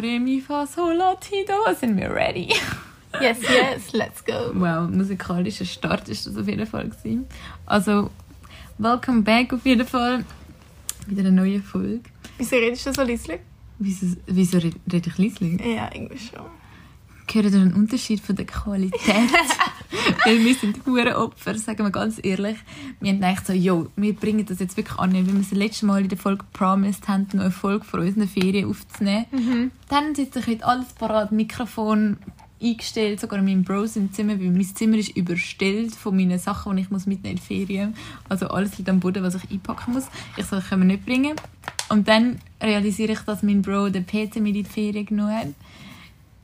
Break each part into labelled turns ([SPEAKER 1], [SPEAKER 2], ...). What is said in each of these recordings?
[SPEAKER 1] Re, Mi, Fa, Sol, La, Ti, Do. Sind wir ready?
[SPEAKER 2] Yes, yes, let's go.
[SPEAKER 1] Wow, musikalischer Start ist das auf jeden Fall gewesen. Also, welcome back auf jeden Fall. Wieder eine neue Folge.
[SPEAKER 2] Wieso redest du so leislich?
[SPEAKER 1] Wieso, wieso red- rede ich leislich?
[SPEAKER 2] Ja, irgendwie schon.
[SPEAKER 1] Gehört ihr einen Unterschied von der Qualität? Weil wir sind hure Opfer, sagen wir ganz ehrlich. Wir haben gedacht so, jo, wir bringen das jetzt wirklich an, weil wir das letzte Mal in der Folge promised haben, noch eine Folge von unseren Ferien aufzunehmen. Dann sitze ich heute alles parat, Mikrofon eingestellt, sogar in meinem Bros im Zimmer, weil mein Zimmer ist überstellt von meinen Sachen, die ich muss mitnehmen in Ferien. Also alles liegt am Boden, was ich einpacken muss. Ich soll, können wir nicht bringen. Und dann realisiere ich, dass mein Bro den PC mit in die Ferien genommen hat.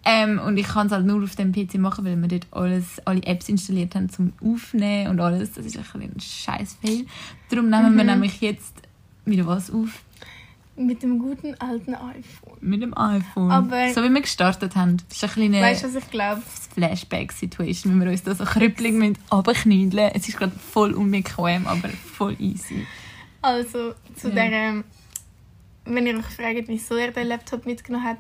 [SPEAKER 1] Ähm, und ich kann es halt nur auf dem PC machen, weil wir dort alles, alle Apps installiert haben zum Aufnehmen und alles. Das ist ein, ein scheiß Fail. Darum nehmen wir nämlich jetzt wieder was auf
[SPEAKER 2] Mit dem guten alten iPhone.
[SPEAKER 1] mit dem iPhone.
[SPEAKER 2] Aber-
[SPEAKER 1] so wie wir gestartet haben. Das ist ein kleine
[SPEAKER 2] Weißt was ich glaube?
[SPEAKER 1] Flashback-Situation, wenn wir uns da so krüppelig mit runterknüdeln. Es ist gerade voll unbequem, aber voll easy.
[SPEAKER 2] Also, zu
[SPEAKER 1] Ja.
[SPEAKER 2] der, wenn ihr euch fragt, wieso er den Laptop mitgenommen hat,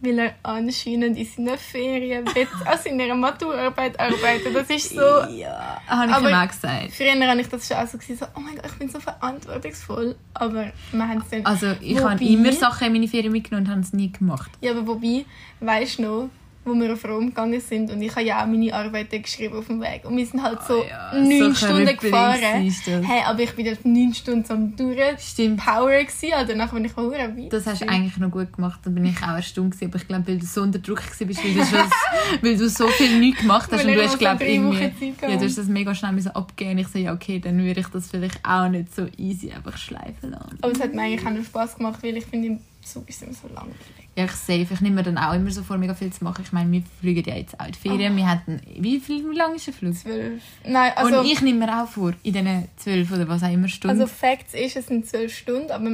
[SPEAKER 2] weil er anscheinend in seinen Ferien an seiner Maturarbeit arbeiten. Das ist so...
[SPEAKER 1] Ja, habe ich ihm auch gesagt.
[SPEAKER 2] Früher habe ich das schon auch so gesehen, so, oh mein Gott, ich bin so verantwortungsvoll. Aber wir haben es dann...
[SPEAKER 1] Also ich habe
[SPEAKER 2] Wobei-
[SPEAKER 1] immer Sachen in meine Ferien mitgenommen und habe es nie gemacht.
[SPEAKER 2] Ja, aber wobei, weißt du noch, wo wir auf Rom gegangen sind und ich habe ja auch meine Arbeiten geschrieben auf dem Weg. Und wir sind halt so
[SPEAKER 1] Ah
[SPEAKER 2] neun
[SPEAKER 1] so
[SPEAKER 2] Stunden
[SPEAKER 1] krüppelig
[SPEAKER 2] gefahren. Hey, aber ich war dort neun Stunden am durch
[SPEAKER 1] Stimmt.
[SPEAKER 2] Power gewesen, also danach bin ich verdammt weit.
[SPEAKER 1] Das hast du eigentlich noch gut gemacht. Da bin ich auch erstaunt gewesen. Aber ich glaube, weil du so unter Druck warst, weil du, schon, weil du so viel nichts gemacht hast. Und du hast, glaube
[SPEAKER 2] so
[SPEAKER 1] ich, irgendwie...
[SPEAKER 2] Zeit
[SPEAKER 1] Ja, du hast das mega schnell müssen abgeben. Und ich so, ja, okay, dann würde ich das vielleicht auch nicht so easy einfach schleifen lassen.
[SPEAKER 2] Aber es hat mir eigentlich auch noch Spass gemacht, weil ich finde, im Zug ist immer so langweilig.
[SPEAKER 1] Ja, ich safe. Ich nehme mir dann auch immer so vor, mega viel zu machen. Ich meine, wir fliegen ja jetzt auch in die Ferien. Wir hatten... Wie, viel, wie lange ist der Flug?
[SPEAKER 2] Zwölf. Nein, also,
[SPEAKER 1] und ich nehme mir auch vor, in diesen zwölf oder was auch immer Stunden.
[SPEAKER 2] also Facts ist, es sind zwölf Stunden, aber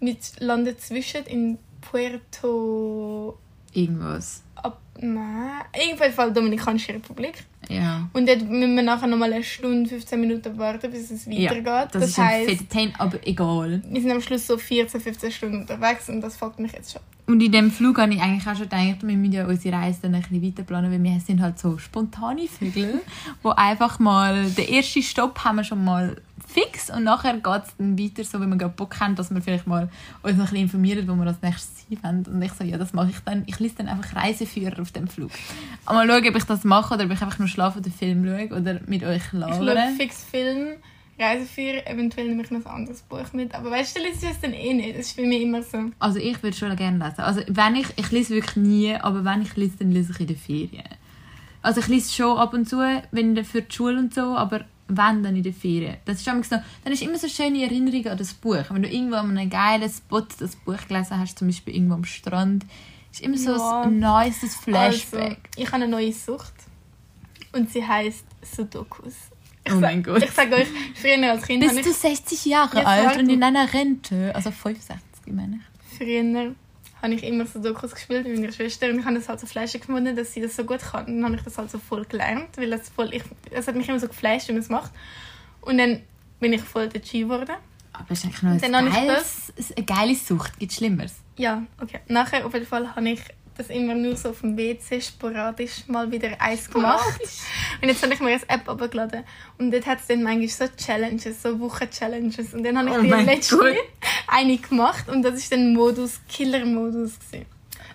[SPEAKER 2] wir landen zwischen in Puerto...
[SPEAKER 1] irgendwas.
[SPEAKER 2] Ab, nein, in jedem Fall Dominikanische Republik.
[SPEAKER 1] Ja.
[SPEAKER 2] Und dort müssen wir nachher nochmal eine Stunde, 15 Minuten warten, bis es
[SPEAKER 1] Ja,
[SPEAKER 2] weitergeht.
[SPEAKER 1] das,
[SPEAKER 2] das
[SPEAKER 1] ist ein
[SPEAKER 2] heisst,
[SPEAKER 1] fetter Pain, aber egal.
[SPEAKER 2] wir sind am Schluss so 14, 15 Stunden unterwegs und das fuckt mich jetzt schon.
[SPEAKER 1] Und in dem Flug habe ich eigentlich auch schon gedacht, wir müssen ja unsere Reise dann ein bisschen weiter planen, weil wir sind halt so spontane Vögel, wo einfach mal, den ersten Stopp haben wir schon mal fix und nachher geht es dann weiter, so wie wir gerade Bock haben, dass wir vielleicht mal uns noch ein bisschen informieren, wo wir als nächstes sein wollen. Und ich so, ja, das mache ich dann. Ich lese dann einfach Reiseführer auf dem Flug. Mal schauen, ob ich das mache oder ob ich einfach nur schlafe oder Film schaue oder mit euch
[SPEAKER 2] Ich schaue
[SPEAKER 1] labere.
[SPEAKER 2] fix Film, Reiseführer, eventuell nehme ich noch ein anderes Buch mit. Aber weißt du, du liest es dann eh nicht. Das ist für mich immer so.
[SPEAKER 1] Also ich würde schon gerne lesen. Also wenn ich, ich lese wirklich nie, aber wenn ich lese, dann lese ich in den Ferien. Also ich lese schon ab und zu, wenn für die Schule und so, aber wenn dann in den Ferien. Das ist immer so, dann ist immer so schöne Erinnerung an das Buch. Wenn du irgendwo an einem geilen Spot das Buch gelesen hast, zum Beispiel irgendwo am Strand, ist immer so
[SPEAKER 2] Ja.
[SPEAKER 1] ein nices Flashback.
[SPEAKER 2] Also, ich habe eine neue Sucht. Und sie heißt Sudokus. Ich
[SPEAKER 1] Oh mein Gott.
[SPEAKER 2] Ich sage euch, früher als Kind
[SPEAKER 1] Bist du 60 Jahre
[SPEAKER 2] Ja,
[SPEAKER 1] alt und in einer Rente? Also 65, meine ich.
[SPEAKER 2] früher habe ich immer Sudokus gespielt mit meiner Schwester und ich habe das halt so fleischig gefunden, dass sie das so gut kann. Und dann habe ich das halt so voll gelernt, weil das voll, ich, es hat mich immer so geflasht, wie man es macht. Und dann bin ich voll der G geworden.
[SPEAKER 1] Aber es ist eigentlich noch ein, geiles, eine geile Sucht. Gibt Schlimmeres?
[SPEAKER 2] Ja, okay. Nachher auf jeden Fall habe ich das immer nur so auf dem WC sporadisch mal wieder eins gemacht. Und jetzt habe ich mir eine App abgeladen. Und dort hat es dann manchmal so Challenges, so Wochen-Challenges. Und dann habe ich
[SPEAKER 1] Oh
[SPEAKER 2] die letzte
[SPEAKER 1] Gott.
[SPEAKER 2] eine gemacht. Und das ist dann Modus, Killer-Modus.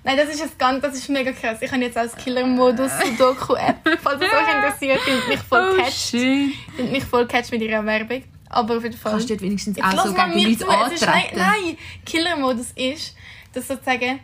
[SPEAKER 2] Nein, das ist, ein ganz, das ist mega krass. Ich habe jetzt als Killer-Modus Sudoku-App. Falls es euch interessiert, sind mich voll
[SPEAKER 1] Oh shit.
[SPEAKER 2] Sind mich voll catcht mit ihrer Werbung. Aber auf jeden Fall...
[SPEAKER 1] Kannst du dort wenigstens auch so gegen
[SPEAKER 2] mir
[SPEAKER 1] Leute
[SPEAKER 2] ist- Nein,
[SPEAKER 1] antreten?
[SPEAKER 2] nein. Killer-Modus ist, dass sozusagen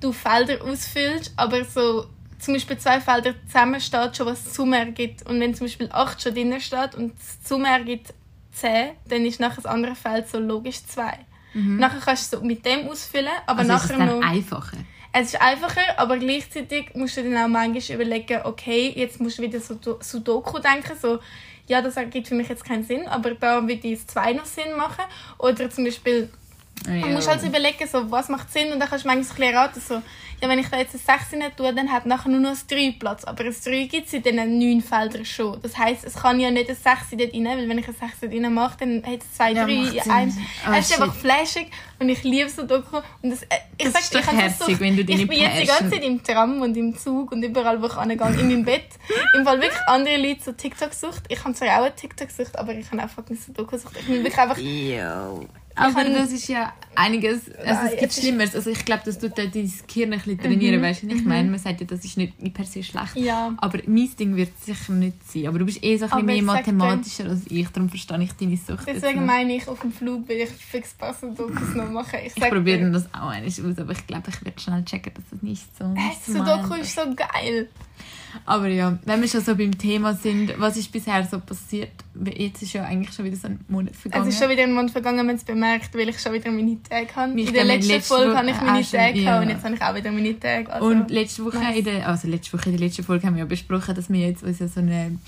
[SPEAKER 2] du Felder ausfüllst, aber so zum Beispiel zwei Felder zusammen steht schon, was Summe ergibt. Und wenn zum Beispiel 8 schon drin steht und Summe ergibt 10, dann ist nachher das andere Feld so logisch 2. Nachher kannst du so mit dem ausfüllen, aber
[SPEAKER 1] Mhm. Also ist es
[SPEAKER 2] nachher
[SPEAKER 1] dann
[SPEAKER 2] noch...
[SPEAKER 1] einfacher?
[SPEAKER 2] Es ist einfacher, aber gleichzeitig musst du dann auch manchmal überlegen, okay, jetzt musst du wieder so Sudoku denken, so, ja, das ergibt für mich jetzt keinen Sinn, aber da wird das zwei noch Sinn machen. Oder zum Beispiel, Du musst halt so überlegen, so, was macht Sinn und dann kannst du manchmal so ein raten, so, ja, wenn ich da jetzt ein 6 rein tue, dann hat nachher nur noch ein 3 Platz. Aber ein 3 gibt es in diesen 9 Feldern schon. Das heisst, es kann ja nicht ein 6 dort rein, weil wenn ich ein 6 dort rein mache, dann hat es 2,
[SPEAKER 1] Ja,
[SPEAKER 2] 3
[SPEAKER 1] macht
[SPEAKER 2] in einem.
[SPEAKER 1] Ah,
[SPEAKER 2] es ist einfach flashig und ich liebe so Doku. Und das, äh, ich
[SPEAKER 1] Das
[SPEAKER 2] sag,
[SPEAKER 1] ist doch
[SPEAKER 2] ich,
[SPEAKER 1] herzig, wenn du deine
[SPEAKER 2] ich bin jetzt die ganze Zeit im Tram und im Zug und überall, wo ich angehe, in meinem Bett. Im Fall wirklich andere Leute so TikTok-Sucht. Ich habe zwar auch eine TikTok-Sucht, aber ich habe einfach nicht so Doku-Sucht. Ich bin wirklich einfach
[SPEAKER 1] Jo. Aber
[SPEAKER 2] kann-
[SPEAKER 1] das ist ja einiges, also es gibt
[SPEAKER 2] es ist-
[SPEAKER 1] Schlimmeres. Also ich glaube, das tut dein Gehirn ein bisschen trainieren,
[SPEAKER 2] Mhm,
[SPEAKER 1] weißt du, ich meine? Man sagt ja, das ist nicht per se schlecht.
[SPEAKER 2] Ja.
[SPEAKER 1] Aber mein Ding wird es sicher nicht sein. Aber du bist eh so ein bisschen mehr mathematischer als ich, darum verstehe ich deine Sucht.
[SPEAKER 2] Deswegen meine ich, auf dem Flug will ich fix passen Dokus noch machen. Ich,
[SPEAKER 1] ich probiere das auch einmal aus, aber ich glaube, ich werde schnell checken, dass das nicht so
[SPEAKER 2] Hey,
[SPEAKER 1] nicht
[SPEAKER 2] so
[SPEAKER 1] mein-
[SPEAKER 2] Doku ist so geil.
[SPEAKER 1] Aber ja, wenn wir schon so beim Thema sind, was ist bisher so passiert? Jetzt ist ja eigentlich schon wieder so ein Monat
[SPEAKER 2] Es
[SPEAKER 1] vergangen.
[SPEAKER 2] ist schon wieder ein Monat vergangen, wenn es bemerkt, weil ich schon wieder meine Tage habe.
[SPEAKER 1] Ich
[SPEAKER 2] In der letzten
[SPEAKER 1] letzte
[SPEAKER 2] Folge habe ich meine
[SPEAKER 1] schon,
[SPEAKER 2] Tage
[SPEAKER 1] ja.
[SPEAKER 2] gehabt und jetzt habe ich auch wieder meine Tage. Also,
[SPEAKER 1] Und letzte Woche,
[SPEAKER 2] nice.
[SPEAKER 1] in der, also letzte Woche in der letzten Folge haben wir ja besprochen, dass wir jetzt uns ja so eine,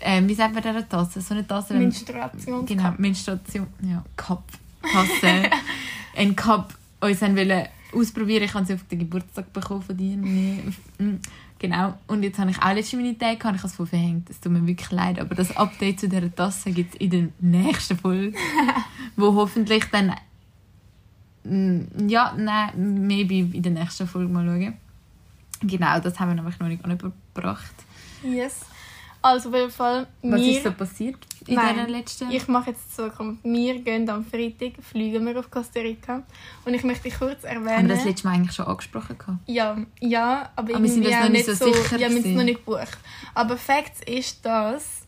[SPEAKER 1] ähm, wie sagt man der Tasse, so eine Tasse,
[SPEAKER 2] Menstruation.
[SPEAKER 1] genau, Menstruation, ja, Cup, Tasse, ein Cup uns haben wollen ausprobieren. Ich habe sie auf den Geburtstag bekommen von dir. Genau. Und jetzt habe ich auch letzte meine Tage gehabt. Ich habe es voll verhängt. Es tut mir wirklich leid. Aber das Update zu dieser Tasse gibt es in der nächsten Folge. wo hoffentlich dann... Mm, Ja, nein, maybe in der nächsten Folge mal schauen. Genau, das haben wir nämlich noch nicht angebracht.
[SPEAKER 2] Yes. Also auf jeden Fall,
[SPEAKER 1] Was
[SPEAKER 2] wir,
[SPEAKER 1] ist so passiert in
[SPEAKER 2] Nein,
[SPEAKER 1] dieser letzten...
[SPEAKER 2] ich mache jetzt Zukunft. Wir gehen am Freitag, fliegen wir auf Costa Rica. Und ich möchte kurz
[SPEAKER 1] haben wir
[SPEAKER 2] erwähnen...
[SPEAKER 1] das letzte Mal eigentlich schon angesprochen? gehabt?
[SPEAKER 2] Ja, ja, aber,
[SPEAKER 1] Aber wir sind
[SPEAKER 2] auch
[SPEAKER 1] noch nicht so sicher
[SPEAKER 2] Ja, wir sind
[SPEAKER 1] gewesen.
[SPEAKER 2] noch nicht gebucht. Aber Fakt ist, dass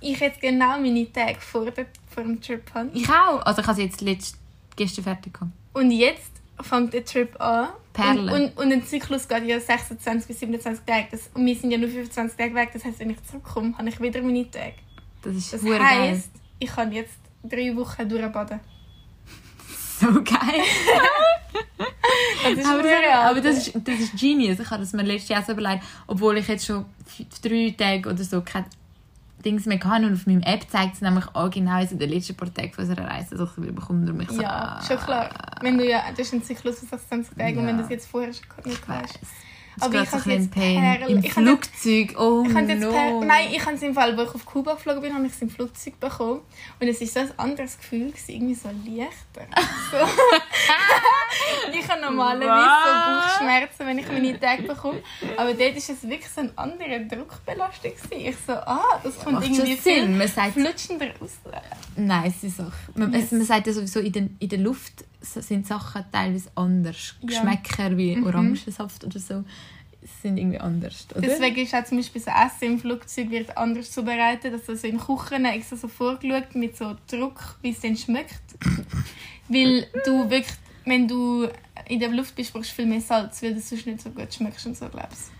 [SPEAKER 2] ich jetzt genau meine Tage vor, der, vor dem Trip habe.
[SPEAKER 1] Ich auch. Also ich habe sie jetzt letzt, gestern fertig gehabt.
[SPEAKER 2] Und jetzt fängt der Trip an.
[SPEAKER 1] Perle.
[SPEAKER 2] Und, und, und ein Zyklus geht ja 26 bis 27 Tage. Das, und wir sind ja nur 25 Tage weg. Das heisst, wenn ich zurückkomme, habe ich wieder meine Tage.
[SPEAKER 1] Das ist
[SPEAKER 2] Das
[SPEAKER 1] hure geil.
[SPEAKER 2] heisst, ich kann jetzt drei Wochen durchbaden.
[SPEAKER 1] So geil.
[SPEAKER 2] Das ist
[SPEAKER 1] aber, das, aber das, ist, das ist genius. Ich habe das mir letztes Jahr so überlegt, obwohl ich jetzt schon drei Tage oder so kein Dings mehr hatte. Und auf meiner App zeigt es nämlich auch genau in den letzten Tagen von unserer Reise. Also ich bekomme darum mich so...
[SPEAKER 2] Ja, schon klar. Wenn du ja, das ist ein Zyklus von 26 Tagen und
[SPEAKER 1] Ja.
[SPEAKER 2] wenn du es jetzt vorher schon nicht
[SPEAKER 1] Ich
[SPEAKER 2] weißt. Aber ich
[SPEAKER 1] habe
[SPEAKER 2] jetzt
[SPEAKER 1] Pain.
[SPEAKER 2] Perl-
[SPEAKER 1] Im
[SPEAKER 2] ich
[SPEAKER 1] Flugzeug, oh
[SPEAKER 2] Ich jetzt
[SPEAKER 1] no.
[SPEAKER 2] per, nein, ich habe es im Fall, wo ich auf Kuba geflogen bin, habe ich es im Flugzeug bekommen. Und es war so ein anderes Gefühl, gewesen, irgendwie so leichter. So. ich habe normalerweise
[SPEAKER 1] Was?
[SPEAKER 2] so Bauchschmerzen, wenn ich meine Tage bekomme. Aber dort war es wirklich so eine andere Druckbelastung. Gewesen. Ich so, ah, das kommt
[SPEAKER 1] Macht
[SPEAKER 2] irgendwie viel
[SPEAKER 1] Man sagt,
[SPEAKER 2] flutschender raus.
[SPEAKER 1] nice Sache. Man,
[SPEAKER 2] Yes.
[SPEAKER 1] es- man sagt ja sowieso, in der, in der Luft sind Sachen teilweise anders.
[SPEAKER 2] Ja.
[SPEAKER 1] Geschmäcker wie
[SPEAKER 2] Mhm.
[SPEAKER 1] Orangensaft oder so sind irgendwie anders. Oder?
[SPEAKER 2] Deswegen ist auch zum Beispiel so Essen im Flugzeug wird anders zubereitet. Also so in Küchen extra so vorgeschaut mit so Druck, wie es dann schmeckt. weil du wirklich, wenn du in der Luft bist, brauchst du viel mehr Salz, weil du sonst nicht so gut schmeckst und so, glaubst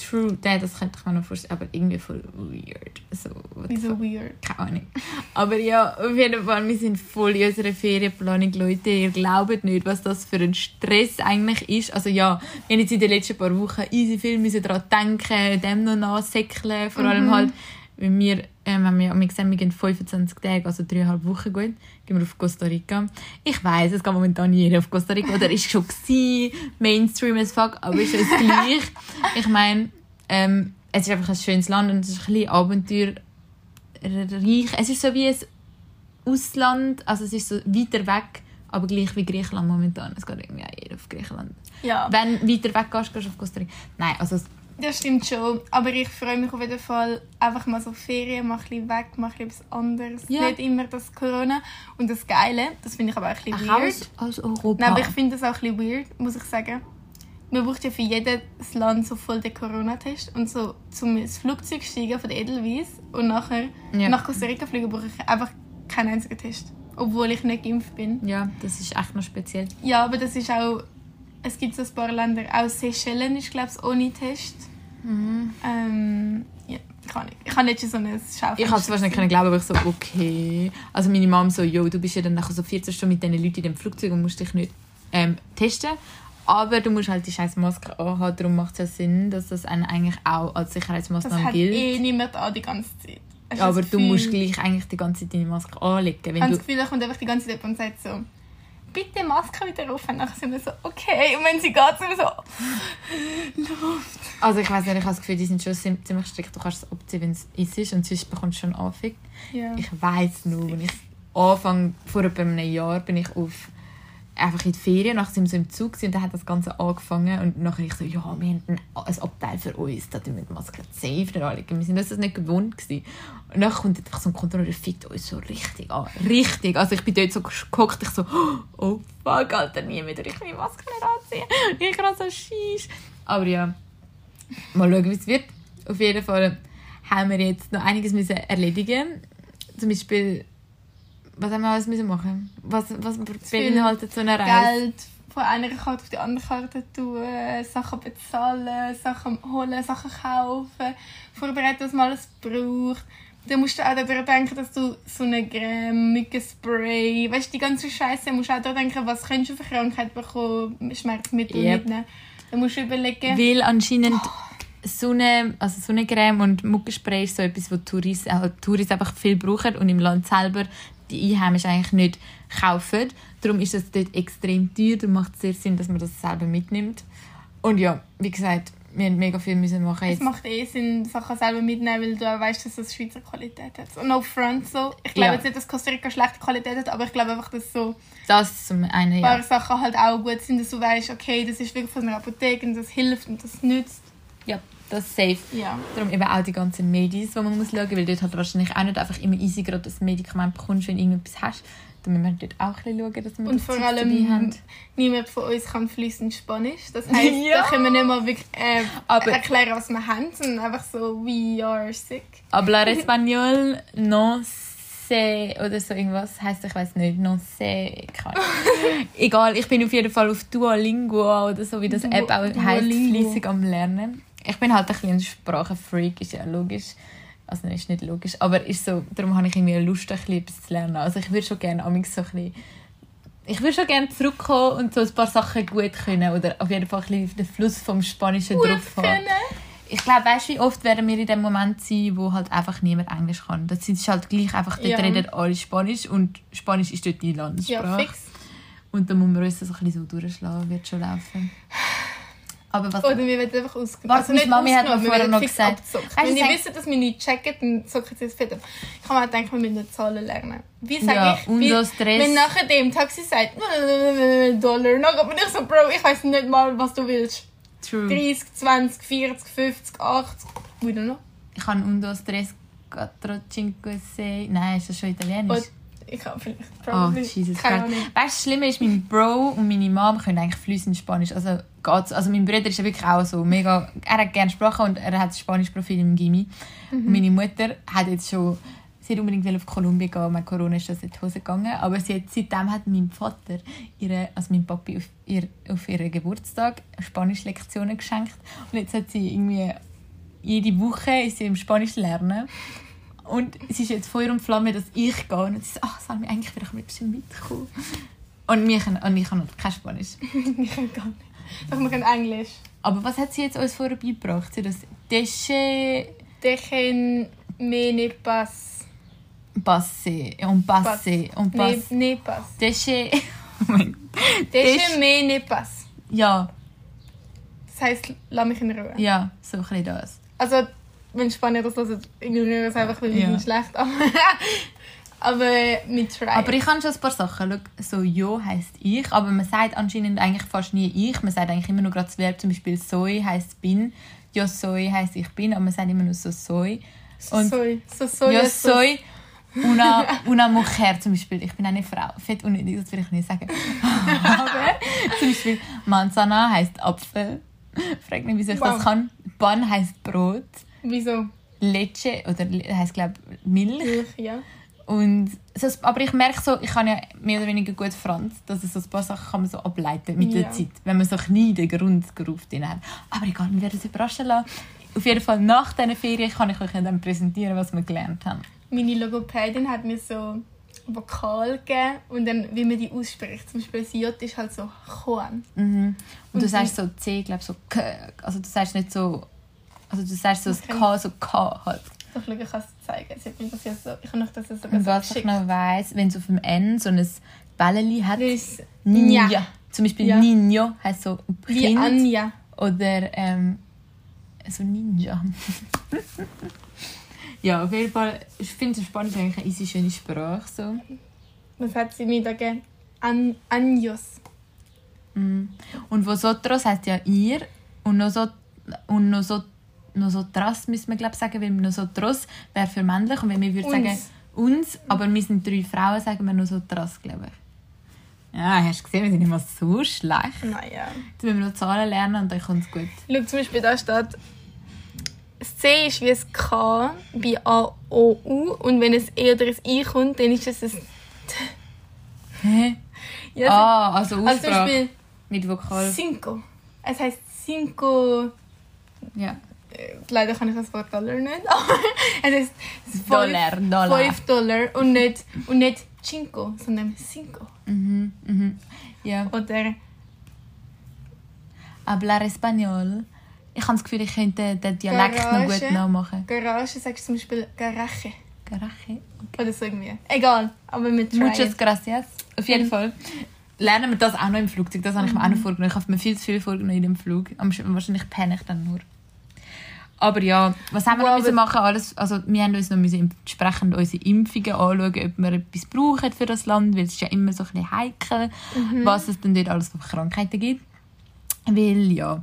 [SPEAKER 1] True, ja, das könnte ich mir noch vorstellen, aber irgendwie voll weird. So,
[SPEAKER 2] Wieso weird.
[SPEAKER 1] Keine Ahnung. Aber ja, auf jeden Fall, wir sind voll in unserer Ferienplanung, Leute. Ihr glaubt nicht, was das für ein Stress eigentlich ist. Also ja, wir haben jetzt in den letzten paar Wochen easy viel müssen daran denken, dem noch nachsäckeln. Vor allem
[SPEAKER 2] Mhm.
[SPEAKER 1] halt, wenn wir, ähm, haben wir, wir gesehen, wir gehen 25 Tage, also dreieinhalb Wochen gut, gehen wir auf Costa Rica. Ich weiß, es geht momentan jeder auf Costa Rica, oder ist schon gewesen, Mainstream as fuck, aber ist es gleich. Ich meine, ähm, es ist einfach ein schönes Land und es ist ein bisschen Abenteuer reich. Es ist so wie ein Ausland, also es ist so weiter weg, aber gleich wie Griechenland momentan. Es geht irgendwie auch jeder auf Griechenland.
[SPEAKER 2] Ja,
[SPEAKER 1] Wenn du weiter weg gehst, gehst du auf Costa Rica. Nein, also
[SPEAKER 2] das stimmt schon. Aber ich freue mich auf jeden Fall einfach mal so Ferien, mal ein bisschen weg, mal ein bisschen etwas anderes.
[SPEAKER 1] Ja.
[SPEAKER 2] Nicht immer das Corona. Und das Geile, das finde ich aber auch ein bisschen
[SPEAKER 1] auch
[SPEAKER 2] weird.
[SPEAKER 1] aus, aus Europa.
[SPEAKER 2] Nein, aber ich finde das auch ein bisschen weird, muss ich sagen. Man braucht ja für jedes Land so voll den Corona-Test. Und so zum ins Flugzeug steigen von Edelweiss und nachher
[SPEAKER 1] Ja.
[SPEAKER 2] nach Costa Rica fliegen, brauche ich einfach keinen einzigen Test. Obwohl ich nicht geimpft bin.
[SPEAKER 1] ja, das ist echt noch speziell.
[SPEAKER 2] Ja, aber das ist auch... Es gibt so ein paar Länder, auch Seychellen ist glaube ich ohne Test. Ähm, ja, ich kann nicht. Ich kann nicht so ein Schaufenster.
[SPEAKER 1] Ich habe es nicht können glauben, aber ich so, okay. Also meine Mom so, jo, du bist ja dann nachher so 14 Stunden mit diesen Leuten in dem Flugzeug und musst dich nicht ähm, testen. Aber du musst halt die scheiß Maske anhaben, darum macht es ja Sinn, dass das einen eigentlich auch als
[SPEAKER 2] Das
[SPEAKER 1] Sicherheitsmaßnahme
[SPEAKER 2] hat
[SPEAKER 1] gilt.
[SPEAKER 2] eh niemand an die ganze Zeit. Hast das
[SPEAKER 1] aber du musst gleich eigentlich die ganze Zeit deine Maske anlegen.
[SPEAKER 2] Ich
[SPEAKER 1] Wenn
[SPEAKER 2] habe
[SPEAKER 1] du,
[SPEAKER 2] das Gefühl, da kommt einfach die ganze Zeit und sagt so, bitte Maske wieder auf. Und dann sind wir so, okay. Und wenn sie geht, sind wir so, Luft.
[SPEAKER 1] Also ich weiß nicht, ich habe das Gefühl, die sind schon ziemlich strikt. Du kannst es abziehen, wenn es ist ist und sonst bekommst du schon Anfang.
[SPEAKER 2] Ja.
[SPEAKER 1] Ich weiß nur, wenn ich Anfang vor etwa einem Jahr bin ich auf einfach in die Ferien, wir so im Zug gewesen und dann hat das Ganze angefangen und nachher ich so, ja, wir haben ein, Abteil für uns, da tun wir die Maske safe anlegen. Wir sind das nicht gewohnt gewesen. Und dann kommt einfach so ein Kontrolleur, fickt uns so richtig an. Richtig. Also ich bin dort so gehockt, ich so, oh fuck, Alter, nie wieder, ich meine Maske anziehen. Ich gerade so, scheiss. Aber ja, mal schauen, wie es wird. Auf jeden Fall haben wir jetzt noch einiges müssen erledigen. Zum Beispiel, was haben wir alles müssen machen? Was, was beinhaltet so eine Reise?
[SPEAKER 2] Geld von einer Karte auf die andere Karte tun, Sachen bezahlen, Sachen holen, Sachen kaufen, vorbereiten, was man alles braucht. Dann musst du auch daran denken, dass du Sonnencreme, Mückenspray, weißt du, die ganze Scheiße, musst du auch daran denken, was könntest du für Krankheit bekommen, Schmerzmittel
[SPEAKER 1] Yep.
[SPEAKER 2] mitnehmen. Dann musst du überlegen,
[SPEAKER 1] Weil anscheinend Sonne, also Sonnencreme und Muckenspray ist so etwas, was Touris, äh, Touris einfach viel brauchen und im Land selber die Einheimischen eigentlich nicht kaufen. Darum ist es dort extrem teuer, darum macht es sehr Sinn, dass man das selber mitnimmt. Und ja, wie gesagt, wir haben mega viel müssen machen
[SPEAKER 2] es
[SPEAKER 1] jetzt.
[SPEAKER 2] macht eh Sinn, Sachen selber mitnehmen, weil du auch weißt, dass es Schweizer Qualität hat. Und no front so. Ich glaube
[SPEAKER 1] Ja.
[SPEAKER 2] jetzt nicht, dass Costa Rica schlechte Qualität hat, aber ich glaube einfach, dass so
[SPEAKER 1] Das zum einen,
[SPEAKER 2] ein paar
[SPEAKER 1] ja.
[SPEAKER 2] Sachen halt auch gut sind, dass du weißt, okay, das ist wirklich von einer Apotheke und das hilft und das nützt.
[SPEAKER 1] Ja, das ist safe.
[SPEAKER 2] Ja.
[SPEAKER 1] Darum eben auch die ganzen Medis, die man muss schauen muss, weil dort halt wahrscheinlich auch nicht einfach immer easy gerade das Medikament bekommst, wenn du irgendetwas hast. Da müssen wir dort auch ein bisschen schauen, dass wir
[SPEAKER 2] Und
[SPEAKER 1] das
[SPEAKER 2] vor allem, niemand von uns kann fließend Spanisch. Das heisst,
[SPEAKER 1] Ja.
[SPEAKER 2] da können wir nicht mal wirklich äh,
[SPEAKER 1] Aber-
[SPEAKER 2] erklären, was wir haben, sondern einfach so, we are sick.
[SPEAKER 1] Hablar español no sé oder so irgendwas heißt ich weiß nicht no sé keine egal ich bin auf jeden Fall auf Duolingo oder so wie das App auch heißt fließig am lernen ich bin halt ein bisschen ein Sprachenfreak ist ja logisch also ist nicht logisch aber ist so darum habe ich irgendwie Lust ein bisschen etwas zu lernen also ich würde schon gerne amigs so ein bisschen ich würde schon gerne zurückkommen und so ein paar Sachen gut können oder auf jeden Fall ein bisschen den Fluss vom Spanischen drauf haben
[SPEAKER 2] Können.
[SPEAKER 1] ich glaube, weißt du, wie oft werden wir in dem Moment sein, wo halt einfach niemand Englisch kann. Das ist halt gleich einfach, dort
[SPEAKER 2] Ja.
[SPEAKER 1] reden alle Spanisch und Spanisch ist dort die
[SPEAKER 2] Ja,
[SPEAKER 1] Landessprache.
[SPEAKER 2] fix.
[SPEAKER 1] und dann muss man uns das so ein bisschen so durchschlagen, wird schon laufen. Aber was...
[SPEAKER 2] Oder wir werden einfach ausgenommen.
[SPEAKER 1] Was, meine Mami hat mir vorher noch gesagt.
[SPEAKER 2] Wenn ich
[SPEAKER 1] sag-
[SPEAKER 2] wisse, dass wir nicht checken, dann zocken sie es ab. Ich kann mir auch denken, wir müssen Zahlen lernen. Wie sage
[SPEAKER 1] Ja,
[SPEAKER 2] ich?
[SPEAKER 1] und
[SPEAKER 2] wie,
[SPEAKER 1] Stress.
[SPEAKER 2] Wenn nachher dem Taxi sagt, Dollar, dann bin ich so, Bro, ich weiß nicht mal, was du willst.
[SPEAKER 1] True.
[SPEAKER 2] 30, 20, 40, 50, 80. Wie du noch?
[SPEAKER 1] Ich kann un, dos, tres, quattro, cinque, sei... Nein, ist das schon Italienisch?
[SPEAKER 2] Ich kann vielleicht.
[SPEAKER 1] Oh,
[SPEAKER 2] probably-
[SPEAKER 1] Jesus
[SPEAKER 2] Keine
[SPEAKER 1] Christ.
[SPEAKER 2] Ahnung.
[SPEAKER 1] Weißt du, das Schlimme ist, mein Bro und meine Mom können eigentlich fließend Spanisch. Also, geht's. also mein Bruder ist ja wirklich auch so mega... Er hat gerne Sprache und er hat das Spanisch-Profil im Gimmi. Und meine Mutter hat jetzt schon... Sie hat unbedingt auf Kolumbien gehen, mit Corona ist das in die Hose gegangen. Aber sie hat, seitdem hat mein Vater, ihre, also mein Papi, auf, ihr, auf ihren Geburtstag Spanisch-Lektionen geschenkt. Und jetzt hat sie irgendwie... Jede Woche ist sie im Spanisch lernen. Und es ist jetzt Feuer und Flamme, dass ich gehe. Und sie sagt, ach, Salmi, eigentlich will ich ein bisschen mitkommen. Und, wir können, und ich kann kein Spanisch.
[SPEAKER 2] Ich kann gar nicht. Doch, wir können Englisch.
[SPEAKER 1] Aber was hat sie jetzt uns vorher beigebracht? Sie das Desche,
[SPEAKER 2] Dejen me ne pas.
[SPEAKER 1] Passe, und Passe, und
[SPEAKER 2] Ne,
[SPEAKER 1] Passe.
[SPEAKER 2] ne pas.
[SPEAKER 1] Desche, oh mein
[SPEAKER 2] Dejen me ne pas.
[SPEAKER 1] Ja,
[SPEAKER 2] Das heisst, lass mich in Ruhe.
[SPEAKER 1] ja, so ein bisschen das.
[SPEAKER 2] Also, wenn Spanier das hören, ignorieren es einfach, weil wir
[SPEAKER 1] Ja.
[SPEAKER 2] sind schlecht. Aber, aber wir try.
[SPEAKER 1] Aber ich kann schon ein paar Sachen. Schau, so «jo» heisst «ich», aber man sagt anscheinend eigentlich fast nie «ich». Man sagt eigentlich immer nur gerade das Verb, zum Beispiel «soy» heisst «bin», «yo soy» heisst «ich bin», aber man sagt immer nur so «soy».
[SPEAKER 2] so soy. So soy.
[SPEAKER 1] Yo soy una, una mujer zum Beispiel. Ich bin eine Frau. Fett unnötig, das will ich nicht sagen. Aber zum Beispiel Manzana heisst Apfel. Frag mich, wieso ich
[SPEAKER 2] Wow.
[SPEAKER 1] das kann. Pan heisst Brot.
[SPEAKER 2] Wieso?
[SPEAKER 1] Leche oder heisst glaube Milch.
[SPEAKER 2] Milch, ja.
[SPEAKER 1] Und so, aber ich merke so, ich kann ja mehr oder weniger gut Franz, dass es so ein paar Sachen kann man so ableiten mit der
[SPEAKER 2] Ja.
[SPEAKER 1] Zeit, wenn man so ein den Grundgeruf drin hat. Aber egal, wir werden es überraschen lassen. Auf jeden Fall nach diesen Ferien kann ich euch dann präsentieren, was wir gelernt haben.
[SPEAKER 2] Meine Logopädin hat mir so Vokal gegeben und dann, wie man die ausspricht. Zum Beispiel das J ist halt so Juan.
[SPEAKER 1] Mhm. Und du
[SPEAKER 2] Und
[SPEAKER 1] sagst so C, glaube so K. Also du sagst nicht so. Also du sagst so das
[SPEAKER 2] Okay.
[SPEAKER 1] K, so K halt.
[SPEAKER 2] Doch, schau, ich kann es zeigen. Hat mir das jetzt so, ich habe noch das jetzt sogar
[SPEAKER 1] Und
[SPEAKER 2] so
[SPEAKER 1] was ich
[SPEAKER 2] geschickt.
[SPEAKER 1] noch weiss, wenn es auf dem N so ein Bälleli hat.
[SPEAKER 2] Ist
[SPEAKER 1] Ninja.
[SPEAKER 2] Nja.
[SPEAKER 1] Zum Beispiel
[SPEAKER 2] Ja.
[SPEAKER 1] Nino heißt so
[SPEAKER 2] Wie
[SPEAKER 1] Kind.
[SPEAKER 2] Anja.
[SPEAKER 1] Oder ähm, so Ninja. ja, auf jeden Fall. Ich finde Spanisch eigentlich eine easy, schöne Sprache. So.
[SPEAKER 2] Was hat sie mir da gegeben? An Anjos.
[SPEAKER 1] Mm. Und vosotros heisst ja ihr. Und nosot und nosot nosotras müssen wir glaube sagen, weil nosotros wäre für männlich. Und wenn wir würden sagen uns, aber wir sind drei Frauen, sagen wir nosotras, glaube ich. Ja, hast du gesehen, wir sind immer so schlecht.
[SPEAKER 2] Naja.
[SPEAKER 1] Jetzt müssen wir noch Zahlen lernen und dann kommt es gut.
[SPEAKER 2] Schau, zum Beispiel da steht, das C ist wie ein K bei A, O, U und wenn ein E oder ein I kommt, dann ist es ein
[SPEAKER 1] Hä?
[SPEAKER 2] ja,
[SPEAKER 1] Ah, also
[SPEAKER 2] Also zum
[SPEAKER 1] Aussprache
[SPEAKER 2] Beispiel
[SPEAKER 1] mit Vokal.
[SPEAKER 2] Cinco. Es heisst Cinco.
[SPEAKER 1] Ja.
[SPEAKER 2] Leider kann ich das Wort Dollar nicht, aber es heisst fünf-
[SPEAKER 1] Dollar, Dollar.
[SPEAKER 2] 5 Dollar und nicht, und nicht Cinco, sondern Cinco.
[SPEAKER 1] Mhm, mhm. Ja.
[SPEAKER 2] Oder
[SPEAKER 1] Hablar Español. Ich habe das Gefühl, ich könnte den Dialekt noch gut
[SPEAKER 2] Garage.
[SPEAKER 1] nachmachen.
[SPEAKER 2] Garage sagst du zum Beispiel Garaje.
[SPEAKER 1] Garaje.
[SPEAKER 2] Oder so irgendwie. Egal, aber mit
[SPEAKER 1] Muchas gracias. Auf jeden
[SPEAKER 2] Mhm.
[SPEAKER 1] Fall. Lernen wir das auch noch im Flugzeug. Das habe ich mir auch noch vorgenommen. Ich habe mir viel zu viel vorgenommen in dem Flug. Wahrscheinlich penne ich dann nur. Aber ja, was haben wir noch müssen machen? Alles, also wir haben uns noch müssen entsprechend unsere Impfungen anschauen, ob wir etwas brauchen für das Land, weil es ist ja immer so ein bisschen heikel,
[SPEAKER 2] Mhm.
[SPEAKER 1] was es denn dort alles für Krankheiten gibt. Weil ja,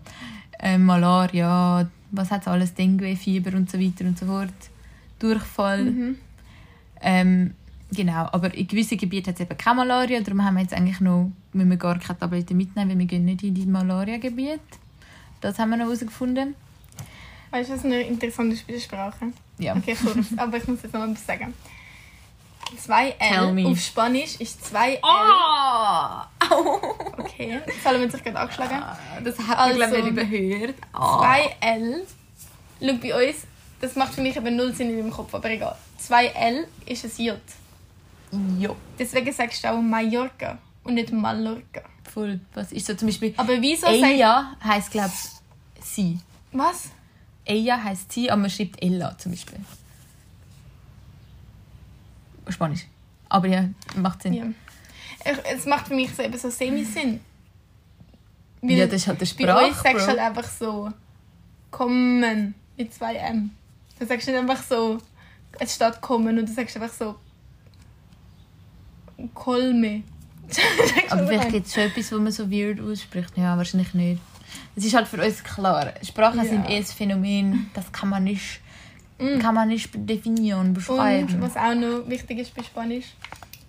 [SPEAKER 1] äh, Malaria, was hat es alles, Dengue, Fieber und so weiter und so fort, Durchfall.
[SPEAKER 2] Mhm.
[SPEAKER 1] Ähm, genau, aber in gewissen Gebieten hat es eben keine Malaria, darum haben wir jetzt eigentlich noch, müssen wir gar keine Tabletten mitnehmen, weil wir gehen nicht in die Malaria-Gebiet. Das haben wir noch herausgefunden.
[SPEAKER 2] Weißt du, was eine interessante ist bei der Sprache?
[SPEAKER 1] Ja.
[SPEAKER 2] Okay, kurz, aber ich muss jetzt noch etwas sagen.
[SPEAKER 1] Tell
[SPEAKER 2] 2L
[SPEAKER 1] me.
[SPEAKER 2] auf Spanisch ist 2L.
[SPEAKER 1] Ah!
[SPEAKER 2] Okay, Salome hat sich gerade angeschlagen.
[SPEAKER 1] Das hat man,
[SPEAKER 2] Also-
[SPEAKER 1] glaube ich, nicht überhört. Ah.
[SPEAKER 2] 2L, schau bei uns, das macht für mich eben null Sinn in meinem Kopf, aber egal. 2L ist ein J.
[SPEAKER 1] Ja,
[SPEAKER 2] Deswegen sagst du auch Mallorca und nicht Mallorca.
[SPEAKER 1] voll. Was ist so zum Beispiel...
[SPEAKER 2] Aber wieso
[SPEAKER 1] Eia heisst, glaube ich, sie.
[SPEAKER 2] Was?
[SPEAKER 1] Eia heisst sie, aber man schreibt Ella zum Beispiel. Spanisch. Aber ja, macht Sinn.
[SPEAKER 2] Ja. Es macht für mich so eben so Semi-Sinn.
[SPEAKER 1] Ja, das ist halt der
[SPEAKER 2] Bei euch sagst du halt einfach so kommen mit zwei M. Du sagst nicht einfach so, es steht kommen und du sagst einfach so Kolme.
[SPEAKER 1] Aber vielleicht gibt es schon etwas, wo man so weird ausspricht. Ja, wahrscheinlich nicht. Es ist halt für uns klar. Sprachen
[SPEAKER 2] Ja.
[SPEAKER 1] sind eh ein Phänomen, das kann man nicht,
[SPEAKER 2] Mm.
[SPEAKER 1] kann man nicht definieren, beschreiben.
[SPEAKER 2] Und was auch noch wichtig ist bei Spanisch,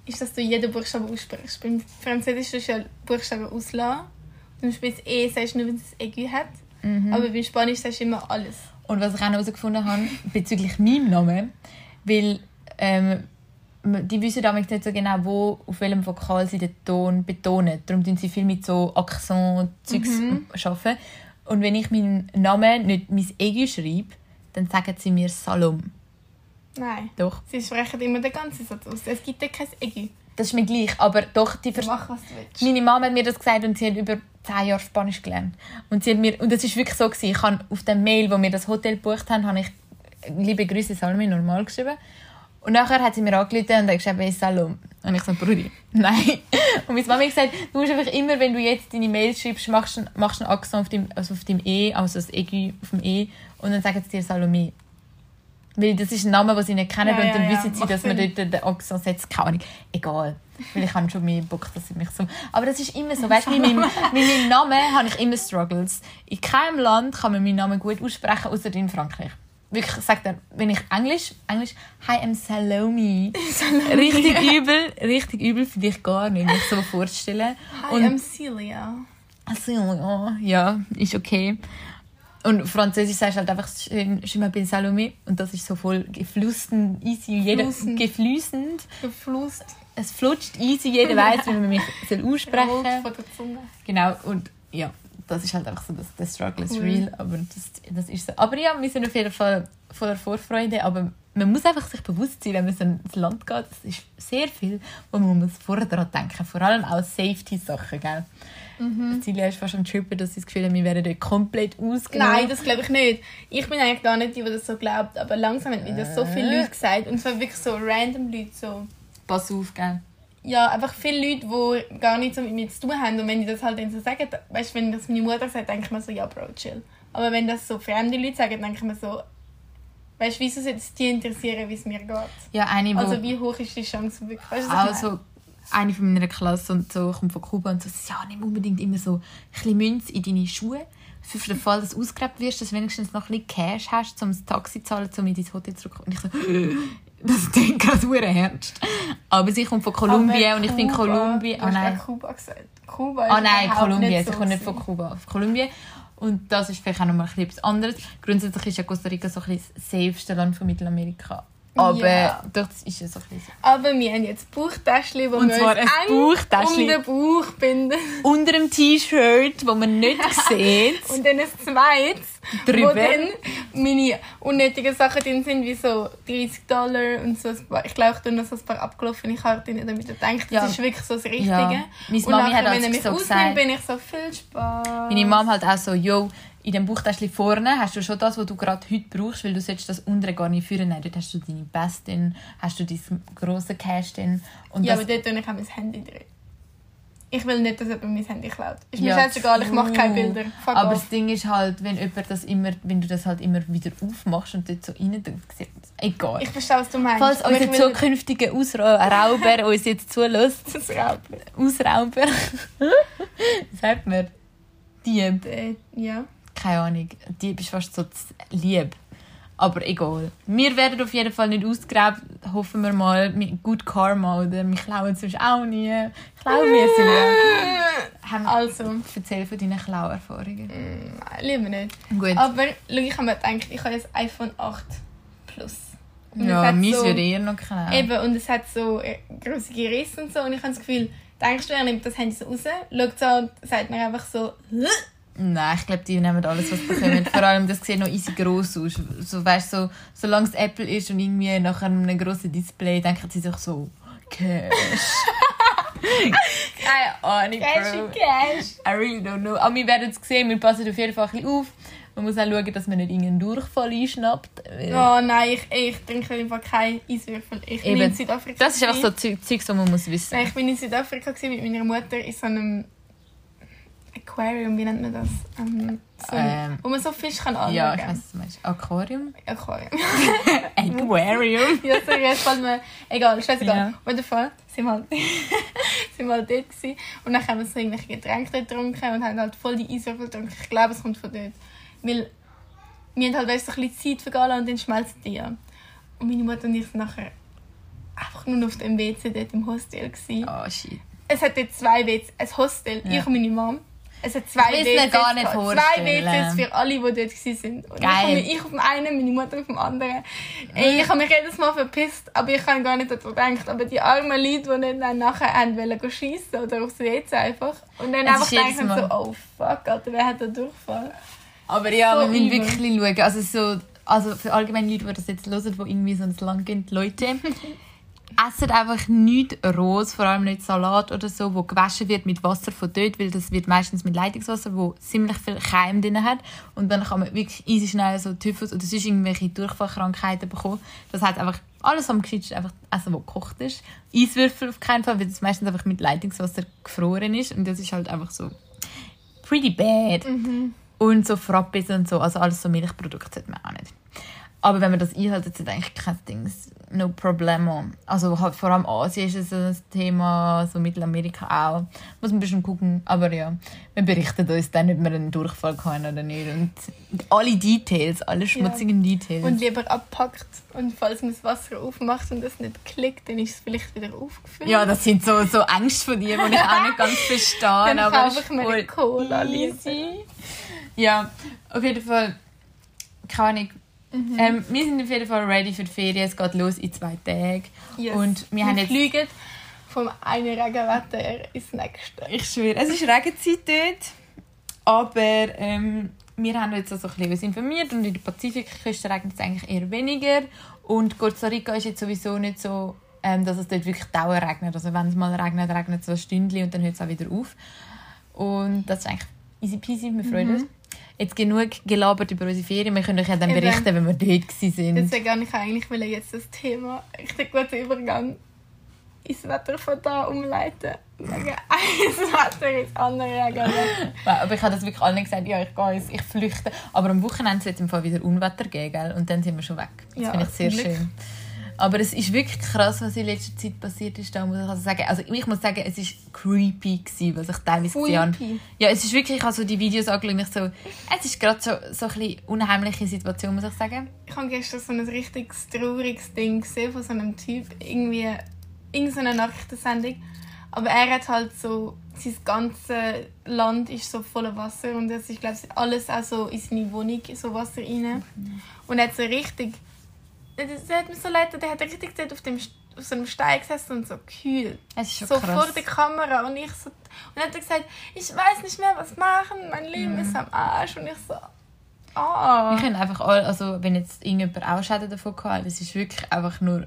[SPEAKER 2] ist, dass du jeden Buchstaben aussprichst. Beim Französisch du ja Buchstaben auslassen. Zum Beispiel das E sagst du nur, wenn es ein Aigu hat.
[SPEAKER 1] Mhm.
[SPEAKER 2] Aber beim Spanisch sagst du immer alles.
[SPEAKER 1] Und was ich auch herausgefunden habe, bezüglich meinem Namen, weil ähm, die wissen damals nicht so genau, wo, auf welchem Vokal sie den Ton betonen. Darum tun sie viel mit so Akzent-Zeugs
[SPEAKER 2] Mhm.
[SPEAKER 1] arbeiten. Und wenn ich meinen Namen nicht mein Ego schreibe, dann sagen sie mir Salom.
[SPEAKER 2] Nein.
[SPEAKER 1] Doch,
[SPEAKER 2] Sie sprechen immer den ganzen Satz aus. Es gibt ja kein Aigu.
[SPEAKER 1] das ist mir gleich. Aber doch, die
[SPEAKER 2] Du
[SPEAKER 1] Ver
[SPEAKER 2] mach, was du willst.
[SPEAKER 1] Meine Mama hat mir das gesagt und sie hat über 10 Jahre Spanisch gelernt. Und sie hat mir, und das ist wirklich so gewesen, ich habe auf dem Mail, wo wir das Hotel gebucht haben, habe ich «Liebe Grüße, Salmi» normal geschrieben. Und nachher hat sie mir angerufen und hat geschrieben «Hey, Salom». Und ich so «Brudi, nein». Und meine Mama hat gesagt, du musst einfach immer, wenn du jetzt deine Mail schreibst, machst du machst einen Akzent auf dem, also auf dem E, also das Egi auf dem E, und dann sagen sie dir «Salome». Weil das ist ein Name, den sie nicht kennen
[SPEAKER 2] Ja,
[SPEAKER 1] und dann
[SPEAKER 2] ja, ja,
[SPEAKER 1] wissen sie,
[SPEAKER 2] macht
[SPEAKER 1] dass man dort den Akzent setzt. Keine Ahnung. Egal. Weil ich habe schon mehr Bock, dass sie mich so... Aber das ist immer so. Weißt du, mit meinem, mit meinem Namen habe ich immer Struggles. In keinem Land kann man meinen Namen gut aussprechen, außer in Frankreich. Wirklich, sagt er, wenn ich Englisch, Englisch, Hi, I'm Salome. richtig übel, richtig übel für dich gar nicht, mich so vorzustellen.
[SPEAKER 2] Hi,
[SPEAKER 1] Und-
[SPEAKER 2] I'm Celia.
[SPEAKER 1] also, ja, ist okay. Und Französisch sagst du halt einfach schön, je m'appelle Salome. Und das ist so voll geflussend, easy. Jeder, geflüssend.
[SPEAKER 2] Geflusst.
[SPEAKER 1] Es flutscht easy, jeder weiß, wie man mich soll aussprechen
[SPEAKER 2] von der Zunge.
[SPEAKER 1] Genau, und ja, das ist halt einfach so, das, der Struggle ist
[SPEAKER 2] Cool.
[SPEAKER 1] real, aber das, das ist so. Aber ja, wir sind auf jeden Fall voller Vorfreude, aber man muss einfach sich bewusst sein, wenn man so ins Land geht, das ist sehr viel, wo man muss vorher daran denken vor allem auch Safety-Sachen, gell?
[SPEAKER 2] Mhm.
[SPEAKER 1] Ist fast am Trippen, dass sie das Gefühl hat, wir werden dort komplett ausgenommen.
[SPEAKER 2] Nein, das glaube ich nicht. Ich bin eigentlich gar nicht die, die das so glaubt, aber langsam haben mir das so viele
[SPEAKER 1] Äh.
[SPEAKER 2] Leute gesagt und zwar wirklich so random Leute so.
[SPEAKER 1] Pass auf, gell?
[SPEAKER 2] Ja, einfach viele Leute, die gar nichts mit mir zu tun haben. Und wenn die das halt dann so sagen, weißt du, wenn das meine Mutter sagt, denke ich mir so, ja, Bro, chill. Aber wenn das so fremde Leute sagen, denke ich mir so, weißt du, wieso sollte es die interessieren, wie es mir geht?
[SPEAKER 1] Ja, eine,
[SPEAKER 2] Also, wie hoch ist die Chance wirklich? Weißt
[SPEAKER 1] also eine von meiner Klasse und so kommt von Kuba und so, ja, nimm unbedingt immer so ein bisschen Münze in deine Schuhe. Für den Fall, dass du ausgegrabt wirst, dass du wenigstens noch ein bisschen Cash hast, um das Taxi zu zahlen, um in dein Hotel zurückzukommen. Und ich so, das klingt gerade sehr ernst. Aber sie kommt von Kolumbien und ich finde
[SPEAKER 2] Kuba-
[SPEAKER 1] Kolumbien... Oh nein,
[SPEAKER 2] Kuba gesagt. Kuba ist
[SPEAKER 1] oh nein Kolumbien.
[SPEAKER 2] nicht
[SPEAKER 1] Sie
[SPEAKER 2] so
[SPEAKER 1] kommt nicht von. Kuba, auf Kolumbien. Und das ist vielleicht auch noch mal etwas anderes. Grundsätzlich ist ja Costa Rica so ein bisschen das safeste Land von Mittelamerika. Aber
[SPEAKER 2] Ja.
[SPEAKER 1] das ist so ein bisschen...
[SPEAKER 2] Aber wir haben jetzt Bauchtäschchen, wo
[SPEAKER 1] Und
[SPEAKER 2] wir
[SPEAKER 1] zwar
[SPEAKER 2] uns
[SPEAKER 1] ein Bauchtäschchen.
[SPEAKER 2] um den Bauch binden.
[SPEAKER 1] Unter dem T-Shirt, das man nicht sieht.
[SPEAKER 2] Und dann ein zweites,
[SPEAKER 1] Drüber.
[SPEAKER 2] wo dann meine unnötigen Sachen drin sind, wie so 30 Dollar und so. ein paar- Ich glaube, ich tue noch so ein paar abgelaufene Karten damit ihr denkt,
[SPEAKER 1] Ja.
[SPEAKER 2] das ist wirklich so das Richtige.
[SPEAKER 1] Ja. Meine
[SPEAKER 2] und
[SPEAKER 1] Mami hat
[SPEAKER 2] nachher, wenn
[SPEAKER 1] also
[SPEAKER 2] er mich
[SPEAKER 1] so
[SPEAKER 2] ausnimmt, bin ich so viel Spaß.
[SPEAKER 1] Meine Mom halt auch so, yo, in dem Bauchtäschchen vorne hast du schon das, was du gerade heute brauchst, weil du das untere gar nicht führen. Nein, dort hast du deine Bass drin, hast du dein grosse Cash drin. Und
[SPEAKER 2] Ja, aber dort tue ich auch mein Handy drin. Ich will nicht, dass jemand mein Handy klaut. Ist mir
[SPEAKER 1] Ja,
[SPEAKER 2] scheißegal, ich mache keine. Bilder. Fuck
[SPEAKER 1] aber
[SPEAKER 2] off.
[SPEAKER 1] das Ding ist halt, wenn jemand das immer, wenn du das halt immer wieder aufmachst und dort so rein sieht egal.
[SPEAKER 2] Ich verstehe, was du meinst.
[SPEAKER 1] Falls
[SPEAKER 2] aber
[SPEAKER 1] unser zukünftiger Ausrauber uns jetzt zulässt,
[SPEAKER 2] das Raupen.
[SPEAKER 1] Ausrauber, sagt man, Dieb,
[SPEAKER 2] Äh, Ja.
[SPEAKER 1] Keine Ahnung, Dieb ist fast so lieb. Aber egal. Wir werden auf jeden Fall nicht ausgegrabt, hoffen wir mal, mit gut Karma oder wir klauen sonst auch nie. Klauen wir sie. Haben-
[SPEAKER 2] Also,
[SPEAKER 1] Erzähl von deinen Klauerfahrungen.
[SPEAKER 2] mm, lieber nicht.
[SPEAKER 1] Gut.
[SPEAKER 2] Aber schau, ich habe mir gedacht, ich habe jetzt iPhone 8 Plus. Und
[SPEAKER 1] ja, meins
[SPEAKER 2] so,
[SPEAKER 1] würde eher noch klauen.
[SPEAKER 2] Eben, und es hat so äh, grosse Risse und so. Und ich habe das Gefühl, denkst du, er nimmt das Handy so raus, schaut so und sagt mir einfach so, «Hä?»
[SPEAKER 1] Nein, ich glaube, die nehmen alles, was sie bekommen. Vor allem, das sieht noch easy gross aus. So, weißt, so, solange es Apple ist und irgendwie nach einem grossen Display, denken sie sich so, Cash. Keine Ahnung,
[SPEAKER 2] Cash
[SPEAKER 1] Bro.
[SPEAKER 2] Cash.
[SPEAKER 1] I really don't know. Aber wir werden es sehen, wir passen auf jeden Fall ein bisschen auf. Man muss auch schauen, dass man nicht irgendeinen Durchfall einschnappt. weil-
[SPEAKER 2] Oh nein, ich, ich trinke einfach keinen Eiswürfel. Ich bin
[SPEAKER 1] Eben.
[SPEAKER 2] in Südafrika.
[SPEAKER 1] Das ist einfach so. Zeug, das man muss wissen.
[SPEAKER 2] Nein, ich bin in Südafrika mit meiner Mutter in so einem Aquarium, wie nennt man das? Ähm, so,
[SPEAKER 1] Ähm,
[SPEAKER 2] wo man so Fisch kann anschauen
[SPEAKER 1] Ja, ich weiß, was du meinst. Aquarium?
[SPEAKER 2] Aquarium.
[SPEAKER 1] Aquarium?
[SPEAKER 2] ja, sorry, jetzt fällt mir... Egal, scheißegal.
[SPEAKER 1] Ja.
[SPEAKER 2] Auf jeden Fall sind wir halt, sind wir halt dort gewesen. Und dann haben wir so irgendwelche Getränke dort getrunken und haben halt voll die Eiswürfel getrunken. Ich glaube, es kommt von dort. Weil wir haben halt weißt, so ein bisschen Zeit vergehen lassen und dann schmelzen die. Und meine Mutter und ich sind nachher einfach nur auf dem WC dort im Hostel gewesen.
[SPEAKER 1] Oh, shit.
[SPEAKER 2] Es hat dort zwei WCs, ein Hostel,
[SPEAKER 1] Ja.
[SPEAKER 2] ich und meine Mom. Es hat zwei
[SPEAKER 1] Ich
[SPEAKER 2] WCs.
[SPEAKER 1] gar nicht.
[SPEAKER 2] Zwei WCs für alle, die dort waren. Und
[SPEAKER 1] Geil.
[SPEAKER 2] Ich, auf dem einen, meine Mutter auf dem anderen. Ey, ich habe mich jedes Mal verpisst, aber ich habe gar nicht daran gedacht. Aber die armen Leute, die nicht dann nachher haben wollen schiessen oder aufs WC einfach. Und dann
[SPEAKER 1] Es
[SPEAKER 2] einfach denken so, oh fuck, Alter, wer hat da Durchfall?
[SPEAKER 1] Aber ja,
[SPEAKER 2] So
[SPEAKER 1] wir müssen wirklich schauen. Also, so, also für allgemeine Leute, die das jetzt hören, die irgendwie so ins Land gehen, Leute, essen einfach nichts rohes, vor allem nicht Salat oder so, wo gewaschen wird mit Wasser von dort, weil das wird meistens mit Leitungswasser, wo ziemlich viel Keim drin hat. Und dann kann man wirklich easy schnell so Typhus oder sonst irgendwelche Durchfallkrankheiten bekommen. Das heißt einfach, alles am gescheitsten einfach essen, was gekocht ist. Eiswürfel auf keinen Fall, weil das meistens einfach mit Leitungswasser gefroren ist. Und das ist halt einfach so pretty bad. Und so Frappes und so, also alles so Milchprodukte sollte man auch nicht. Aber wenn man das einhält, ist eigentlich kein Ding. No problemo. Also halt vor allem Asien ist es ein Thema, so Mittelamerika auch. Muss man ein bisschen gucken. Aber ja, wir berichten uns dann, ob wir einen Durchfall haben oder nicht. Und alle Details, alle schmutzigen Details.
[SPEAKER 2] Und lieber abpackt. Und falls man das Wasser aufmacht und es nicht klickt, dann ist es vielleicht wieder aufgefüllt.
[SPEAKER 1] ja, das sind so, so Ängste von dir, die ich auch nicht ganz verstehe.
[SPEAKER 2] Dann
[SPEAKER 1] aber
[SPEAKER 2] kaufe
[SPEAKER 1] es
[SPEAKER 2] ich mir eine Cola,
[SPEAKER 1] easy. Ja, auf jeden Fall, keine Ahnung. Ähm, wir sind auf jeden Fall ready für die Ferien. Es geht los in zwei Tagen.
[SPEAKER 2] Yes.
[SPEAKER 1] Und wir haben jetzt...
[SPEAKER 2] fliegen vom einen Regenwetter ins nächste.
[SPEAKER 1] Ich schwöre, es ist Regenzeit dort. Aber ähm, wir haben jetzt also ein bisschen informiert und in der Pazifikküste regnet es eigentlich eher weniger. Und Costa Rica ist jetzt sowieso nicht so, ähm, dass es dort wirklich dauernd regnet. Also wenn es mal regnet, regnet es so ein Stündchen und dann hört es auch wieder auf. Und das ist eigentlich easy peasy, wir freuen uns. Jetzt genug gelabert über unsere Ferien. Wir können euch ja dann
[SPEAKER 2] Eben.
[SPEAKER 1] berichten, wenn wir dort waren.
[SPEAKER 2] Deswegen ich eigentlich will jetzt das Thema, richtig guter Übergang. ins Wetter von da umleiten. Sagen, eins Wetter ins andere.
[SPEAKER 1] Aber ich habe das wirklich allen gesagt, ja, ich gehe ich flüchte. Aber am Wochenende wird es im Fall wieder Unwetter geben, gell? und dann sind wir schon weg. Das
[SPEAKER 2] Ja,
[SPEAKER 1] finde ich sehr schön. Aber es ist wirklich krass, was in letzter Zeit passiert ist. Da muss ich also sagen. Also ich muss sagen, es ist creepy gewesen, was ich teilweise gesehen habe. Ja, es ist wirklich, ich habe so die Videos angeschaut ich so, es ist gerade so, so ein bisschen unheimliche Situation, muss ich sagen.
[SPEAKER 2] Ich habe gestern so ein richtig trauriges Ding gesehen von so einem Typ. Irgendwie irgendeine Nachrichtensendung. Aber er hat halt so, sein ganzes Land ist so voller Wasser und es ist, glaube ich, alles auch so in seine Wohnung, so Wasser rein. Und er hat so richtig, das hat mir so leid, der hat richtig dort auf, dem, auf so einem Stein gesessen und so gekühlt.
[SPEAKER 1] Es ist schon
[SPEAKER 2] so
[SPEAKER 1] krass.
[SPEAKER 2] vor der Kamera und ich so, und er hat gesagt, ich weiß nicht mehr, was machen, mein Leben
[SPEAKER 1] Mhm.
[SPEAKER 2] ist am Arsch und ich so, ah.
[SPEAKER 1] Wir können einfach all, also wenn jetzt irgendjemand auch Schäden davon hat, es ist wirklich einfach nur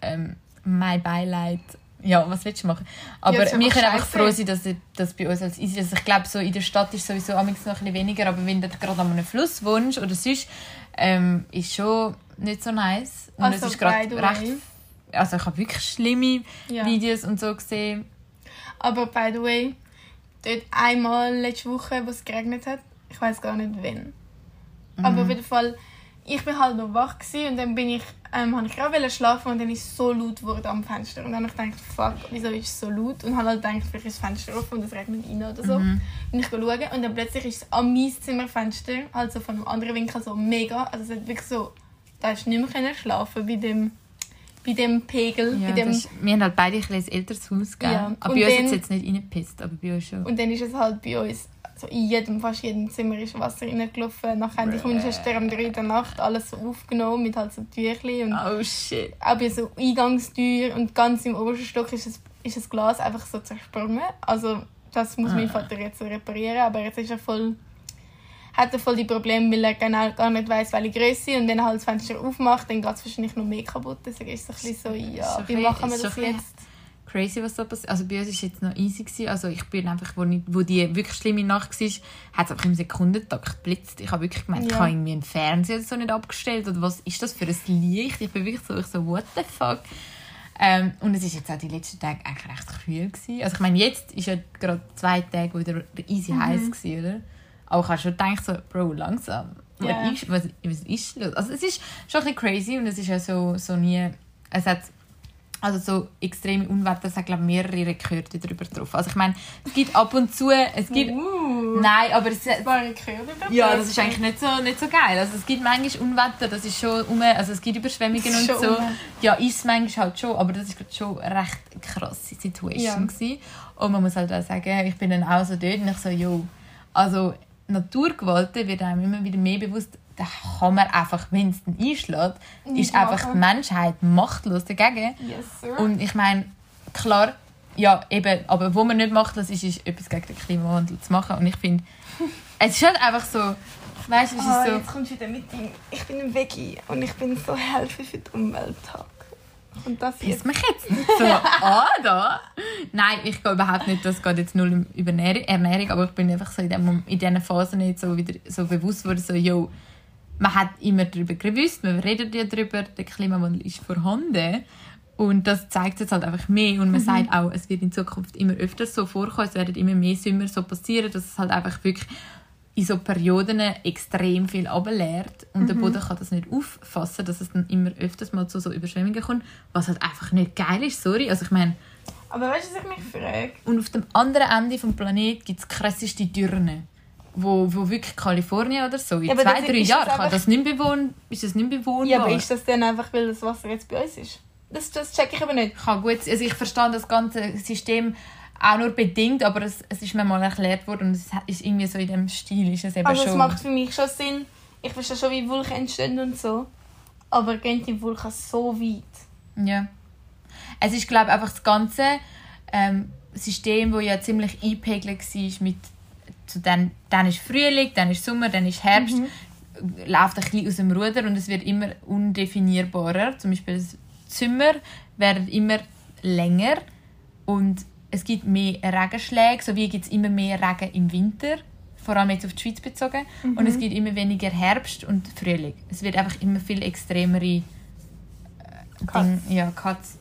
[SPEAKER 1] ähm, mein Beileid. Ja, was willst du machen? Aber
[SPEAKER 2] Ja, es
[SPEAKER 1] wir können einfach froh sein, dass das bei uns als easy ist. Also ich glaube, so in der Stadt ist sowieso amigs noch ein bisschen weniger, aber wenn du gerade an einem Fluss wohnst oder sonst, ähm, ist schon nicht so nice. Und
[SPEAKER 2] Also,
[SPEAKER 1] es ist gerade recht... Also ich habe wirklich schlimme
[SPEAKER 2] Ja.
[SPEAKER 1] Videos und so gesehen.
[SPEAKER 2] Aber by the way, dort einmal letzte Woche, wo es geregnet hat, ich weiß gar nicht wann. Aber auf jeden Fall, ich bin halt noch wach gewesen und dann bin ich, ähm, habe ich gerade schlafen und dann ist es so laut geworden am Fenster. Und dann habe ich gedacht, fuck, wieso ist es so laut? Und habe halt gedacht, vielleicht ist das Fenster offen und es regnet rein oder so. Bin ich schauen und dann plötzlich ist es an mein Zimmerfenster, also von einem anderen Winkel so mega, also es hat wirklich so, da hast du nicht mehr schlafen bei dem, bei dem Pegel,
[SPEAKER 1] Ja,
[SPEAKER 2] bei dem
[SPEAKER 1] ist, wir haben halt beide ein, bisschen älteres Haus, gell?
[SPEAKER 2] Ja,
[SPEAKER 1] Aber
[SPEAKER 2] und
[SPEAKER 1] bei uns hat
[SPEAKER 2] dann-
[SPEAKER 1] es jetzt nicht reingepisst, aber bei uns schon.
[SPEAKER 2] Und dann ist es halt bei uns, also in jedem, fast jedem Zimmer ist Wasser reingelaufen. Nachher die Kunstschwester um 3 Uhr der Nacht alles so aufgenommen mit halt so Tüchli und
[SPEAKER 1] Oh shit.
[SPEAKER 2] auch bei so Eingangstür und ganz im obersten Stock ist das, ist das Glas einfach so zersprungen. Also das muss mein
[SPEAKER 1] Ah.
[SPEAKER 2] Vater jetzt so reparieren, aber jetzt ist er voll hat er voll die Probleme, weil er genau gar nicht weiß, welche Größe und wenn er halt das Fenster aufmacht, dann geht es wahrscheinlich noch mehr kaputt. Deswegen ist es ein bisschen so, ja,
[SPEAKER 1] Ist so
[SPEAKER 2] wie machen wir
[SPEAKER 1] ist so
[SPEAKER 2] das
[SPEAKER 1] bisschen-
[SPEAKER 2] jetzt?
[SPEAKER 1] crazy, was so passiert. Also bei uns war es jetzt noch easy. Gewesen. Also ich bin einfach, wo, ich, wo die wirklich schlimme Nacht war, hat es einfach im Sekundentakt geblitzt. Ich habe wirklich gemeint, ich
[SPEAKER 2] Ja.
[SPEAKER 1] habe irgendwie einen Fernseher so nicht abgestellt. Oder was ist das für ein Licht? Ich bin wirklich so, ich so what the fuck? Ähm, und es war jetzt auch die letzten Tage eigentlich recht kühl. Gewesen. Also ich meine, jetzt ist ja gerade zwei Tage wieder easy
[SPEAKER 2] Mhm.
[SPEAKER 1] heiß gewesen, oder? Aber ich habe schon gedacht, so, Bro, langsam. Was,
[SPEAKER 2] Ja.
[SPEAKER 1] ist, was, was ist los? Also es ist schon ein bisschen crazy und es ist ja so, so nie... Es hat also so extreme Unwetter, es hat glaube mehrere Rekorde darüber getroffen. Also ich meine, es gibt ab und zu, es gibt...
[SPEAKER 2] Uh,
[SPEAKER 1] Nein, aber es,
[SPEAKER 2] war ein Rekord über
[SPEAKER 1] ja, das ist eigentlich nicht so, nicht so geil. Also es gibt manchmal Unwetter, das ist schon um, also es gibt Überschwemmungen und so.
[SPEAKER 2] um.
[SPEAKER 1] Ja, ist es manchmal halt schon, aber das ist gerade schon eine recht krasse Situation
[SPEAKER 2] Ja.
[SPEAKER 1] gewesen. Und man muss halt auch sagen, ich bin dann auch so dort und ich so, jo, also Naturgewalten wird einem immer wieder mehr bewusst, da kann man einfach, wenn es dann einschlägt,
[SPEAKER 2] Nicht
[SPEAKER 1] ist einfach
[SPEAKER 2] machen.
[SPEAKER 1] die Menschheit machtlos dagegen.
[SPEAKER 2] Yes.
[SPEAKER 1] Und ich meine, klar, ja, eben, aber wo man nicht macht, das ist, ist etwas gegen den Klimawandel zu machen. Und ich finde, es ist halt einfach so, weißt du, es ist so,
[SPEAKER 2] jetzt kommst du wieder mit ihm. Ich bin ein Veggie und ich bin so Helfer für den Umwelttag. Und das
[SPEAKER 1] piss
[SPEAKER 2] jetzt.
[SPEAKER 1] mich jetzt nicht so an da. Nein, ich gehe überhaupt nicht, das geht jetzt null über Ernährung, aber ich bin einfach so in, dem, in diesen Phasen nicht so wieder so bewusst worden, so, yo, man hat immer darüber gewusst, man redet ja darüber, der Klimawandel ist vorhanden. Und das zeigt es jetzt halt einfach mehr. Und man sagt auch, es wird in Zukunft immer öfter so vorkommen, es werden immer mehr Sommer so passieren, dass es halt einfach wirklich in so Perioden extrem viel ableert und der Boden kann das nicht auffassen, dass es dann immer öfters mal zu so Überschwemmungen kommt, was halt einfach nicht geil ist, sorry. Also ich meine,
[SPEAKER 2] Aber weißt du, was ich mich frage?
[SPEAKER 1] und auf dem anderen Ende des Planeten gibt es krasseste Dürren, wo, wo wirklich Kalifornien oder so, in
[SPEAKER 2] Ja,
[SPEAKER 1] zwei, drei Jahren kann das nicht bewohnen, ist das nicht bewohnbar.
[SPEAKER 2] Ja, aber ist das dann einfach, weil das Wasser jetzt bei uns ist? Das, das check ich aber nicht.
[SPEAKER 1] kann gut, also ich verstehe das ganze System auch nur bedingt, aber es, es ist mir mal erklärt worden und es ist irgendwie so in dem Stil ist es eben
[SPEAKER 2] Also es
[SPEAKER 1] schon.
[SPEAKER 2] macht für mich schon Sinn. Ich verstehe schon, wie Vulkan entstehen und so. Aber gehen die Vulkan so weit?
[SPEAKER 1] Ja. Es ist, glaube ich, einfach das ganze ähm, System, das ja ziemlich eingepegelt war mit zu dann, dann ist Frühling, dann ist Sommer, dann ist Herbst, läuft ein bisschen aus dem Ruder und es wird immer undefinierbarer. Zum Beispiel das Sommer werden immer länger und es gibt mehr Regenschläge, sowie gibt es immer mehr Regen im Winter, vor allem jetzt auf die Schweiz bezogen. Und es gibt immer weniger Herbst und Frühling. Es wird einfach immer viel extremere äh. Ding, ja, Cuts.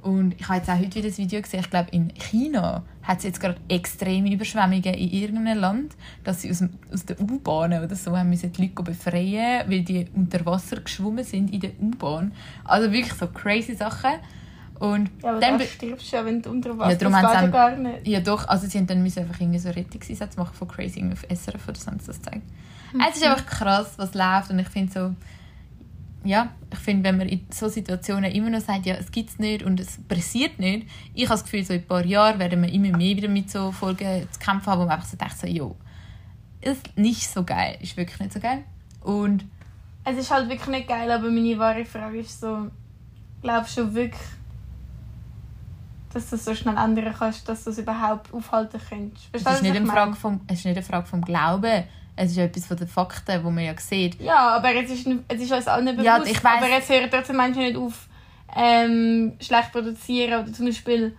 [SPEAKER 1] Und ich habe jetzt auch heute wieder das Video gesehen, ich glaube in China hat es jetzt gerade extreme Überschwemmungen in irgendeinem Land, dass sie aus, dem, aus der U-Bahn oder so haben müssen die Leute befreien, weil die unter Wasser geschwommen sind in der U-Bahn. Also wirklich so crazy Sachen. Und
[SPEAKER 2] Ja, aber
[SPEAKER 1] dann
[SPEAKER 2] stirbst du ja, wenn du unter Wasser
[SPEAKER 1] Ja, darum
[SPEAKER 2] das
[SPEAKER 1] haben
[SPEAKER 2] gar nicht.
[SPEAKER 1] ja doch, also sie haben dann müssen einfach irgendwie so Rettungseinsätze machen von Crazy irgendwie auf SRF oder sonst das zeigt.
[SPEAKER 2] Mhm.
[SPEAKER 1] Es ist einfach krass, was läuft und ich finde so, ja, ich finde, wenn man in so Situationen immer noch sagt, ja, es gibt es nicht und es passiert nicht, ich habe das Gefühl, so in ein paar Jahren werden wir immer mehr wieder mit so Folgen zu kämpfen haben, wo man einfach so denkt, so, jo, ist nicht so geil, ist wirklich nicht so geil. Und
[SPEAKER 2] Es ist halt wirklich nicht geil, aber meine wahre Frage ist so, glaubst du wirklich, dass du so schnell ändern kannst, dass du es überhaupt aufhalten könntest?
[SPEAKER 1] es ist, nicht eine Frage vom, es ist nicht eine Frage vom Glauben, es ist etwas von den Fakten, wo man ja sieht.
[SPEAKER 2] Ja, aber es ist, es ist uns allen bewusst.
[SPEAKER 1] Ja, ich weiss.
[SPEAKER 2] Aber jetzt hören trotzdem Menschen nicht auf, ähm, schlecht produzieren oder zum Beispiel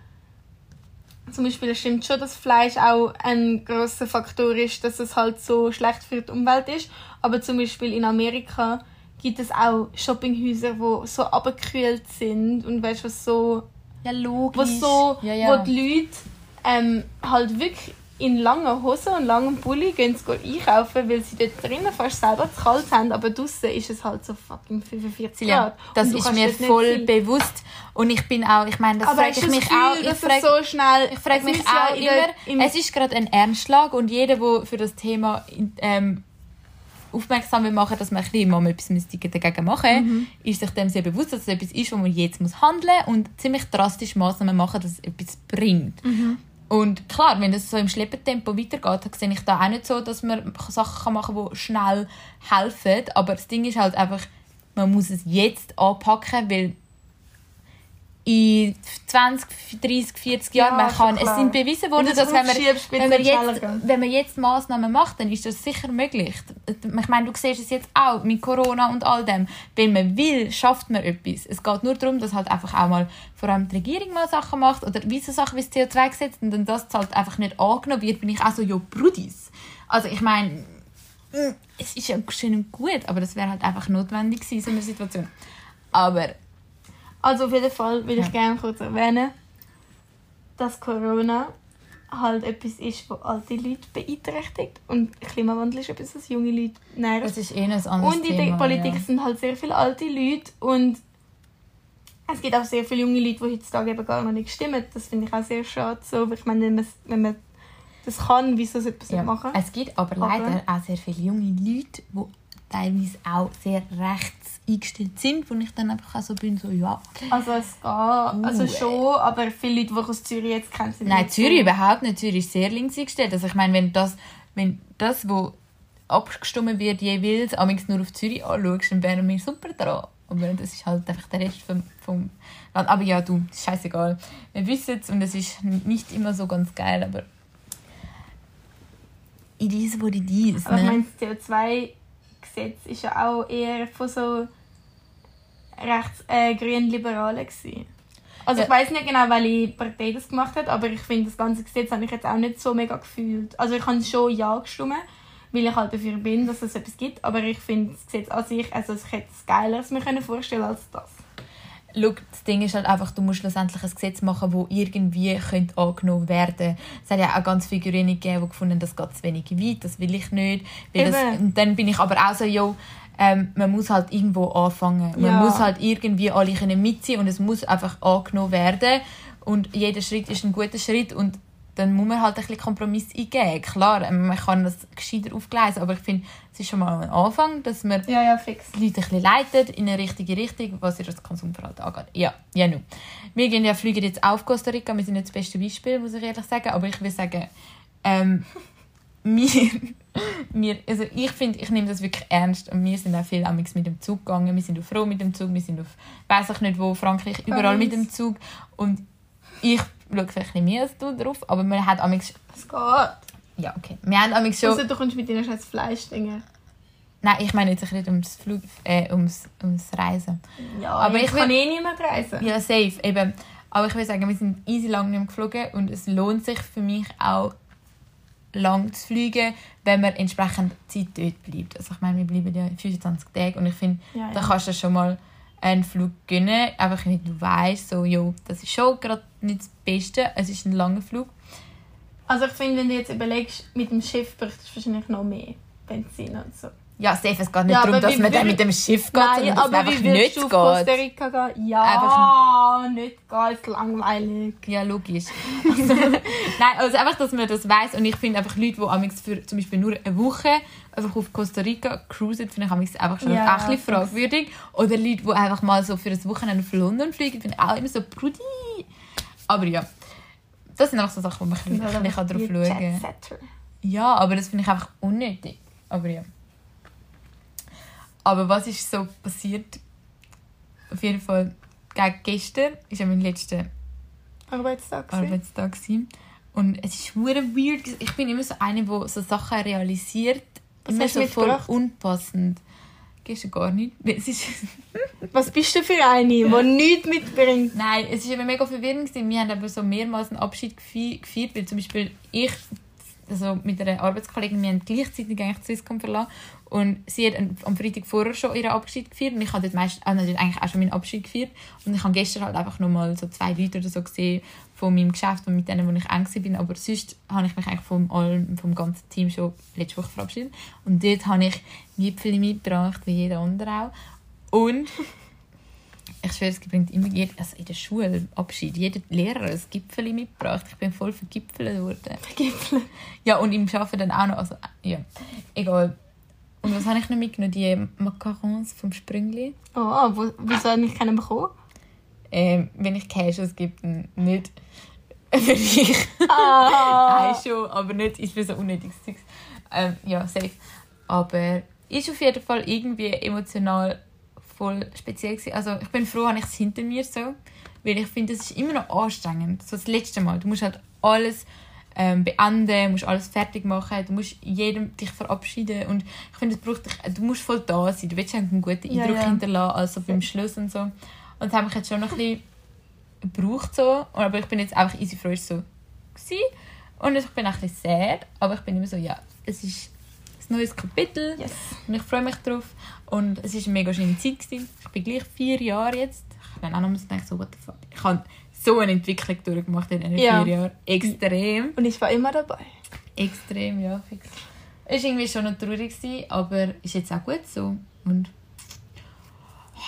[SPEAKER 2] zum Beispiel es stimmt schon, dass Fleisch auch ein großer Faktor ist, dass es halt so schlecht für die Umwelt ist. Aber zum Beispiel in Amerika gibt es auch Shoppinghäuser, die so abgekühlt sind und weißt du, was so
[SPEAKER 1] Ja, logisch.
[SPEAKER 2] wo so,
[SPEAKER 1] ja, ja.
[SPEAKER 2] wo die Leute ähm, halt wirklich in langen Hosen und langem Pulli gehen sie einkaufen, weil sie dort drinnen fast selber zu kalt haben, aber draußen ist es halt so fucking 45
[SPEAKER 1] Silja,
[SPEAKER 2] Grad.
[SPEAKER 1] das
[SPEAKER 2] Und du
[SPEAKER 1] ist mir
[SPEAKER 2] nicht
[SPEAKER 1] voll bewusst. Und ich bin auch, ich meine, das frage ich
[SPEAKER 2] das
[SPEAKER 1] mich
[SPEAKER 2] Gefühl,
[SPEAKER 1] auch. Ich frage
[SPEAKER 2] so schnell...
[SPEAKER 1] ich frage mich
[SPEAKER 2] ja
[SPEAKER 1] auch
[SPEAKER 2] der-
[SPEAKER 1] immer,
[SPEAKER 2] im-
[SPEAKER 1] es ist gerade ein Ernstschlag und jeder, der für das Thema ähm, aufmerksam machen, dass man ein bisschen mal etwas dagegen machen
[SPEAKER 2] Mhm.
[SPEAKER 1] ist sich dem sehr bewusst, dass es etwas ist, wo man jetzt muss handeln und ziemlich drastisch Maßnahmen machen, dass es etwas bringt.
[SPEAKER 2] Mhm.
[SPEAKER 1] Und klar, wenn das so im Schleppentempo weitergeht, dann sehe ich da auch nicht so, dass man Sachen machen kann, die schnell helfen. Aber das Ding ist halt einfach, man muss es jetzt anpacken, weil in 20, 30, 40 Jahren,
[SPEAKER 2] Ja,
[SPEAKER 1] man kann, es sind bewiesen worden,
[SPEAKER 2] du es
[SPEAKER 1] dass wenn man, wenn, man jetzt, wenn man jetzt Massnahmen macht, dann ist das sicher möglich. Ich meine, du siehst es jetzt auch mit Corona und all dem. Wenn man will, schafft man etwas. Es geht nur darum, dass halt einfach auch mal vor allem die Regierung mal Sachen macht oder wie so Sachen wie das CO2-Gesetz und dann das halt einfach nicht angenommen wird, bin ich auch so, jo, Brudis. Also ich meine, mm, es ist ja schön und gut, aber das wäre halt einfach notwendig gewesen in so einer Situation. Aber
[SPEAKER 2] Also auf jeden Fall will ich
[SPEAKER 1] Ja.
[SPEAKER 2] gerne kurz erwähnen, dass Corona halt etwas ist, was alte Leute beeinträchtigt und Klimawandel ist etwas, was junge Leute nervt.
[SPEAKER 1] das ist eh ein anderes
[SPEAKER 2] Und in
[SPEAKER 1] Thema.
[SPEAKER 2] der Politik
[SPEAKER 1] ja.
[SPEAKER 2] sind halt sehr viele alte Leute und es gibt auch sehr viele junge Leute, die heutzutage eben gar noch nicht stimmen. Das finde ich auch sehr schade. So, weil ich meine, wenn man, wenn man das kann, wieso sollte man es
[SPEAKER 1] Ja.
[SPEAKER 2] nicht machen?
[SPEAKER 1] Es gibt aber
[SPEAKER 2] Aber-
[SPEAKER 1] leider auch sehr viele junge Leute, die teilweise auch sehr rechts eingestellt sind, wo ich dann einfach auch so bin, so ja.
[SPEAKER 2] Also es geht, also
[SPEAKER 1] uh.
[SPEAKER 2] schon, aber viele Leute, die aus Zürich jetzt kennen, sind
[SPEAKER 1] Nein, Zürich
[SPEAKER 2] so.
[SPEAKER 1] überhaupt nicht. Zürich ist sehr links eingestellt. Also ich meine, wenn das, wenn das, wo abgestimmt wird jeweils, amigs nur auf Zürich anschaust, dann wären wir super dran. Aber das ist halt einfach der Rest vom, vom Land. Aber ja, du, ist scheißegal. Wir wissen es und es ist nicht immer so ganz geil, aber it is what it is.
[SPEAKER 2] Aber
[SPEAKER 1] ne?
[SPEAKER 2] meinst CO2 Gesetz ist ja auch eher von so rechts äh, grün-liberalen gewesen. Also ich weiß nicht genau, welche Partei das gemacht hat, aber ich finde, das ganze Gesetz habe ich jetzt auch nicht so mega gefühlt. Also ich habe schon Ja gestimmt, weil ich halt dafür bin, dass es etwas gibt, aber ich finde das Gesetz an sich, also ich hätte es geileres mir vorstellen als das.
[SPEAKER 1] Schau, das Ding ist halt einfach, du musst schlussendlich ein Gesetz machen, das irgendwie könnte angenommen werden könnte. Es hat ja auch ganz viele Grüne gegeben, die gefunden haben, das geht zu wenig weit, das will ich nicht. Das, und dann bin ich aber auch so, jo, ähm, man muss halt irgendwo anfangen. Man
[SPEAKER 2] Ja.
[SPEAKER 1] muss halt irgendwie alle können mitziehen und es muss einfach angenommen werden. Und jeder Schritt ist ein guter Schritt und dann muss man halt ein bisschen Kompromiss eingehen. Klar, ähm, man kann das gescheiter aufgleisen, aber ich finde, es ist schon mal ein Anfang, dass man
[SPEAKER 2] Ja, ja, fix.
[SPEAKER 1] die Leute ein bisschen leitet in eine richtige Richtung, was ihr das Konsumverhalten angeht. Ja, ja, nu. Wir gehen ja, fliegen jetzt auf Costa Rica. Wir sind nicht das beste Beispiel, muss ich ehrlich sagen. Aber ich will sagen, ähm, wir, wir, also ich finde, ich nehme das wirklich ernst. Und wir sind auch viel mit dem Zug gegangen. Wir sind auf Rom mit dem Zug, wir sind auf, weiß ich nicht wo, Frankreich, überall mit dem Zug. Und ich schaue vielleicht ein bisschen mehr als du drauf, aber man hat amigs,
[SPEAKER 2] Es geht.
[SPEAKER 1] ja, okay. Wir haben amigs schon...
[SPEAKER 2] Also du kommst mit deinen scheiß Fleischdingen.
[SPEAKER 1] Nein, ich meine jetzt ein bisschen ums, Flug, äh, ums, ums Reisen.
[SPEAKER 2] Ja, Aber ich
[SPEAKER 1] ich
[SPEAKER 2] kann
[SPEAKER 1] will-
[SPEAKER 2] eh nicht mehr reisen.
[SPEAKER 1] Ja, safe. Eben. Aber ich will sagen, wir sind easy lang nicht mehr geflogen und es lohnt sich für mich auch lang zu fliegen, wenn man entsprechend Zeit dort bleibt. Also ich meine, wir bleiben ja 25 Tage und ich finde,
[SPEAKER 2] Ja,
[SPEAKER 1] da
[SPEAKER 2] ja.
[SPEAKER 1] kannst du schon mal einen Flug gönnen. Einfach nicht du weißt, so, jo, das ist schon gerade nicht das Beste. Es ist ein langer Flug.
[SPEAKER 2] Also ich finde, wenn du jetzt überlegst, mit dem Schiff bräuchtest du wahrscheinlich noch mehr Benzin und so.
[SPEAKER 1] Ja, safe, es geht nicht
[SPEAKER 2] Ja,
[SPEAKER 1] darum, dass man dann mit dem Schiff geht, sondern dass man
[SPEAKER 2] aber
[SPEAKER 1] einfach nicht
[SPEAKER 2] auf Costa
[SPEAKER 1] geht.
[SPEAKER 2] Rica gehen? Ja,
[SPEAKER 1] Einfach-
[SPEAKER 2] nicht gehen, ist langweilig.
[SPEAKER 1] Ja, logisch. Also, nein, also einfach, dass man das weiß und ich finde einfach Leute, die für zum Beispiel nur eine Woche einfach auf Costa Rica cruisen, finde ich amigs einfach schon
[SPEAKER 2] Ja,
[SPEAKER 1] ein bisschen fragwürdig. Oder Leute, die einfach mal so für ein Wochenende auf London fliegen, finde ich auch immer so Brudi. Aber ja, das sind einfach so Sachen, wo man ein bisschen, ein bisschen drauf
[SPEAKER 2] Die
[SPEAKER 1] schauen kann. Ja, aber das finde ich einfach unnötig. Aber ja. Aber was ist so passiert? Auf jeden Fall, gegen gestern ist ja mein letzter
[SPEAKER 2] Arbeitstag.
[SPEAKER 1] Arbeitstag gewesen. Und es ist hure weird. Ich bin immer so eine, die so Sachen realisiert.
[SPEAKER 2] Was
[SPEAKER 1] immer so voll unpassend. Gestern gar nicht. Es ist,
[SPEAKER 2] Was bist du für eine, die nichts mitbringt?
[SPEAKER 1] nein, es ist eben mega verwirrend. Wir haben aber so mehrmals einen Abschied gefe- gefeiert, weil zum Beispiel ich, also mit einer Arbeitskollegin, wir haben gleichzeitig eigentlich Swisscom verlassen. Und sie hat am- Freitag vorher schon ihren Abschied gefeiert. Und ich habe dort meist, also eigentlich auch schon meinen Abschied gefeiert. Und ich habe gestern halt einfach nur mal so zwei Leute oder so gesehen von meinem Geschäft und mit denen, wo ich eng bin, aber sonst habe ich mich eigentlich vom, vom ganzen Team schon letzte Woche verabschiedet. Und dort habe ich Gipfel mitgebracht, wie jeder andere auch. Und ich schwöre, es bringt immer jeder, also in der Schule Abschied, jeder Lehrer ein Gipfel mitgebracht. Ich bin voll vergipfelt worden.
[SPEAKER 2] Gipfel.
[SPEAKER 1] Ja, und im Arbeiten dann auch noch. Also, ja, egal. Und was habe ich noch mitgenommen? Die Macarons vom Sprüngli.
[SPEAKER 2] Oh, wo, wieso habe ich keinen bekommen?
[SPEAKER 1] Ähm, wenn ich Cash dann nicht für dich.
[SPEAKER 2] Ah.
[SPEAKER 1] Nein, schon, aber nicht ist für so unnötiges Zeugs. Ähm, ja, safe. Aber ist auf jeden Fall irgendwie emotional voll speziell gewesen. Also ich bin froh, habe ich es hinter mir so, weil ich finde, es ist immer noch anstrengend. So das letzte Mal. Du musst halt alles ähm, beenden, musst alles fertig machen, du musst jedem dich verabschieden und ich finde, es braucht dich, du musst voll da sein. Du willst einen guten
[SPEAKER 2] Ja,
[SPEAKER 1] Eindruck
[SPEAKER 2] ja.
[SPEAKER 1] hinterlassen, also beim Schluss und so. Und das habe ich jetzt schon noch ein bisschen gebraucht so, aber ich bin jetzt einfach easy froh ist so gewesen. und ich bin auch ein bisschen sad, aber ich bin immer so, ja, es ist ein neues Kapitel
[SPEAKER 2] Yes.
[SPEAKER 1] und ich freue mich drauf und es ist eine mega schöne Zeit gewesen. Ich bin gleich vier Jahre jetzt. Ich bin auch noch gedacht, so what the fuck. Ich habe so eine Entwicklung durchgemacht in diesen
[SPEAKER 2] Ja.
[SPEAKER 1] vier Jahren. Extrem,
[SPEAKER 2] Und ich war immer dabei.
[SPEAKER 1] extrem, ja, fix. Es war irgendwie schon noch traurig, gewesen, aber ist jetzt auch gut so und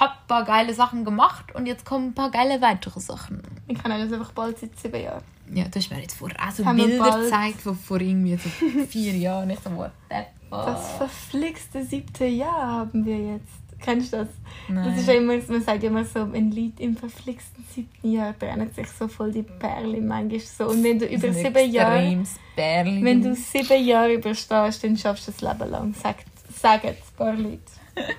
[SPEAKER 1] habe ein paar geile Sachen gemacht und jetzt kommen ein paar geile weitere Sachen.
[SPEAKER 2] Ich kann das einfach bald seit sieben Jahren.
[SPEAKER 1] Ja, du hast mir jetzt vorher auch so Bilder gezeigt von vor irgendwie so vier Jahren. Ich so, what the?
[SPEAKER 2] Das verflixte siebte Jahr haben wir jetzt. Kennst du das?
[SPEAKER 1] Nein.
[SPEAKER 2] Das ist ja immer, man sagt ja immer so, wenn Leute im verflixten siebten Jahr brennen sich so voll die Perle manchmal so. Und wenn du
[SPEAKER 1] Das
[SPEAKER 2] über
[SPEAKER 1] ein
[SPEAKER 2] sieben Jahre,
[SPEAKER 1] Bärli.
[SPEAKER 2] wenn du sieben Jahre überstehst, dann schaffst du das Leben lang. Sagt, sagen ein paar Leute.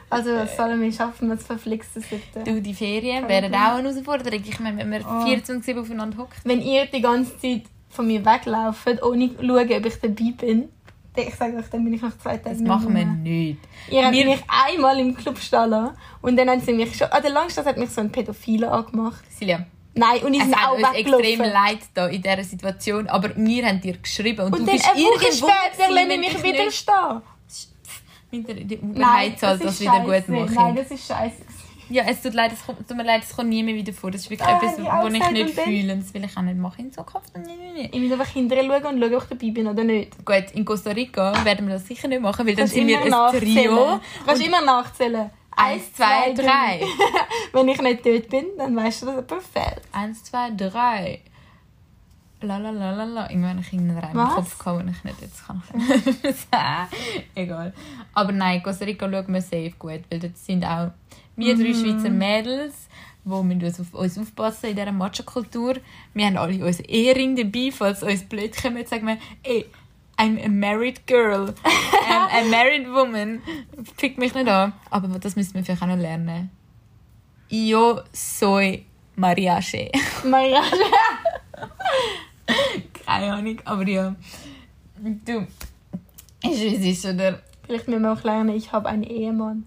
[SPEAKER 2] Also was sollen wir schaffen, das verflixte siebte?
[SPEAKER 1] Du, die Ferien wären auch eine Herausforderung. Ich meine, wenn man
[SPEAKER 2] Oh.
[SPEAKER 1] 24 aufeinander hockt.
[SPEAKER 2] Wenn ihr die ganze Zeit von mir weglauft, ohne zu schauen, ob ich dabei bin, ich sage euch, dann bin ich nach zwei Tagen
[SPEAKER 1] Das machen wir nicht.
[SPEAKER 2] Ihr habt mich einmal im Club stehen lassen und dann haben sie mich schon... Ah, der Langstadt hat mich so ein Pädophiler angemacht.
[SPEAKER 1] Silja,
[SPEAKER 2] Nein, und ich
[SPEAKER 1] es
[SPEAKER 2] bin
[SPEAKER 1] hat
[SPEAKER 2] auch
[SPEAKER 1] uns extrem
[SPEAKER 2] weggelaufen.
[SPEAKER 1] leid da in dieser Situation, aber wir haben dir geschrieben und,
[SPEAKER 2] Und
[SPEAKER 1] du
[SPEAKER 2] dann
[SPEAKER 1] bist
[SPEAKER 2] eine Woche
[SPEAKER 1] irgendwo
[SPEAKER 2] später
[SPEAKER 1] gewesen,
[SPEAKER 2] lasse ich
[SPEAKER 1] wenn
[SPEAKER 2] mich
[SPEAKER 1] dich
[SPEAKER 2] wieder
[SPEAKER 1] nicht-
[SPEAKER 2] stehen.
[SPEAKER 1] Mit der die
[SPEAKER 2] Nein,
[SPEAKER 1] das
[SPEAKER 2] ist
[SPEAKER 1] wieder gut machen.
[SPEAKER 2] Nein, das ist scheiße.
[SPEAKER 1] Ja, es tut, leid, es tut mir leid, es kommt nie mehr wieder vor. Das ist wirklich
[SPEAKER 2] Ah,
[SPEAKER 1] etwas, was ich nicht
[SPEAKER 2] und
[SPEAKER 1] fühle. Und das will ich auch nicht machen in Zukunft. Nee, nee, nee.
[SPEAKER 2] Ich muss einfach hinterher schauen und schauen, ob ich dabei bin oder nicht.
[SPEAKER 1] Gut, in Costa Rica werden wir das sicher nicht machen, weil dann sind wir ein Trio.
[SPEAKER 2] Du kannst
[SPEAKER 1] Und
[SPEAKER 2] immer nachzählen.
[SPEAKER 1] Eins, zwei, drei.
[SPEAKER 2] Wenn ich nicht dort bin, dann weißt du, dass jemand fehlt.
[SPEAKER 1] Eins, zwei, drei. La la la la la. Irgendwann habe ich irgendeinen Reim im? Kopf gehabt, den ich nicht jetzt kann. Egal. Aber nein, Costa Rica schauen wir safe gut, weil dort sind auch wir drei Schweizer Mädels, die müssen uns auf uns aufpassen in dieser Matcha-Kultur. Wir haben alle unseren Ehering dabei, falls uns blöd kommen, sagen wir, ey, I'm a married girl. I'm a married woman. Fick mich nicht an. Aber das müssen wir vielleicht auch noch lernen. Yo soy mariache.
[SPEAKER 2] Mariage.
[SPEAKER 1] Keine Ahnung, aber ja. Du, ist wie es oder?
[SPEAKER 2] Vielleicht müssen wir auch lernen, ich habe einen Ehemann.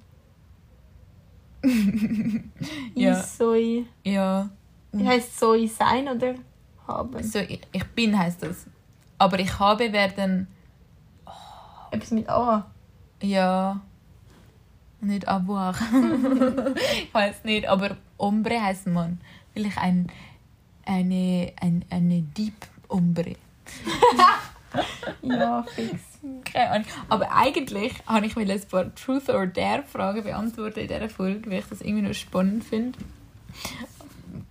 [SPEAKER 1] Ja.
[SPEAKER 2] Ich soll...
[SPEAKER 1] Ja.
[SPEAKER 2] Wie heißt soll sein oder haben?
[SPEAKER 1] So, ich, bin heißt das. Aber ich habe werden.
[SPEAKER 2] Etwas mit A.
[SPEAKER 1] Ja. Nicht avoir. ich weiß nicht, aber Ombre heißt man. Vielleicht ein, eine, ein, eine Deep Ombre.
[SPEAKER 2] Ja, fix.
[SPEAKER 1] Keine Ahnung. Aber eigentlich habe ich mir ein paar Truth or Dare Fragen beantwortet in dieser Folge, weil ich das irgendwie noch spannend finde.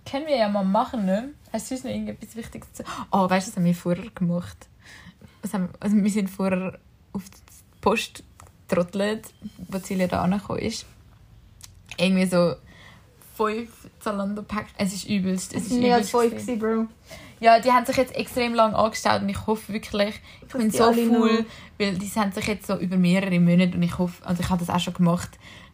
[SPEAKER 1] Können wir ja mal machen, ne? Hast du noch irgendetwas Wichtiges zu Oh, weißt du, was haben wir vorher gemacht? Was haben, also wir sind vorher auf die Post getrottelt, wo Celia da angekommen ist. Irgendwie so fünf Zalando-Packs. Es ist übelst. Es ist
[SPEAKER 2] war mehr als fünf, Bro.
[SPEAKER 1] Ja, die haben sich jetzt extrem lang angestellt und ich hoffe wirklich, ich bin so
[SPEAKER 2] noch-
[SPEAKER 1] weil die haben sich jetzt so über mehrere Monate und ich hoffe, also ich habe das auch schon gemacht,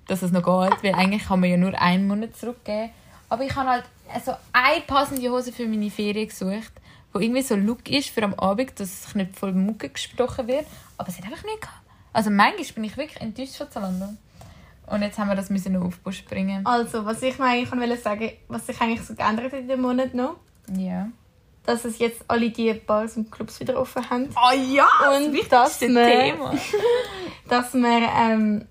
[SPEAKER 1] dass es noch geht, weil eigentlich kann man ja nur einen Monat zurückgeben. Aber ich habe halt also eine passende Hose für meine Ferien gesucht, wo irgendwie so ein Look ist für am Abend, dass ich nicht voll Mucke gestochen wird, aber es hat einfach nicht gehabt. Also manchmal bin ich wirklich enttäuscht von Zalando. Und jetzt haben wir das müssen noch auf Post bringen.
[SPEAKER 2] Also, was ich mir eigentlich wollte sagen, was sich eigentlich so geändert hat in dem Monat noch,
[SPEAKER 1] Ja.
[SPEAKER 2] Dass es jetzt alle die Bars und Clubs wieder offen haben.
[SPEAKER 1] Oh ja,
[SPEAKER 2] Und dass wir,
[SPEAKER 1] Thema.
[SPEAKER 2] dass wir ähm,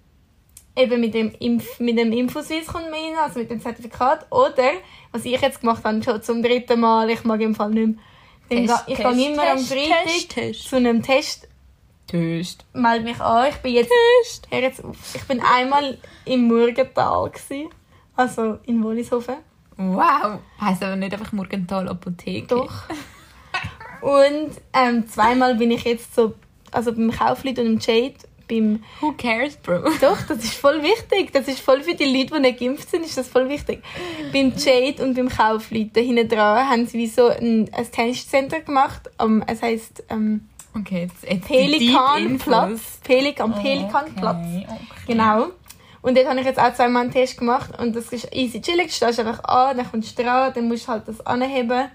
[SPEAKER 2] eben mit dem, Impf, mit dem Infoswiss kommt man rein, also mit dem Zertifikat. Oder, was ich jetzt gemacht habe, schon zum dritten Mal, ich mag im Fall nicht mehr.
[SPEAKER 1] Test,
[SPEAKER 2] ich
[SPEAKER 1] Test,
[SPEAKER 2] gehe immer am
[SPEAKER 1] Test,
[SPEAKER 2] Freitag
[SPEAKER 1] Test, Test.
[SPEAKER 2] zu einem Test,
[SPEAKER 1] Töst.
[SPEAKER 2] melde mich an. Ich bin jetzt, hör jetzt auf. Ich bin einmal im Murgental also in Wollishofen.
[SPEAKER 1] Wow. Heißt aber nicht einfach Morgenthal Apotheke.
[SPEAKER 2] Doch. Und ähm, zweimal bin ich jetzt so, also beim Kauflied und im Jade, beim
[SPEAKER 1] Who cares, Bro?
[SPEAKER 2] Doch, das ist voll wichtig. Das ist voll für die Leute, die nicht geimpft sind, ist das voll wichtig. beim Jade und beim Kaufleute da hinten dran haben sie wie so ein, ein Tenniscenter gemacht. Um, es heisst ähm,
[SPEAKER 1] Okay, jetzt, jetzt
[SPEAKER 2] Pelikanplatz. Pelikan, Pelikanplatz.
[SPEAKER 1] Okay, okay.
[SPEAKER 2] Genau. Und dort habe ich jetzt auch zweimal einen Test gemacht und das ist easy chillig. Du stehst einfach an, dann kommst du dran, dann musst du halt das anheben,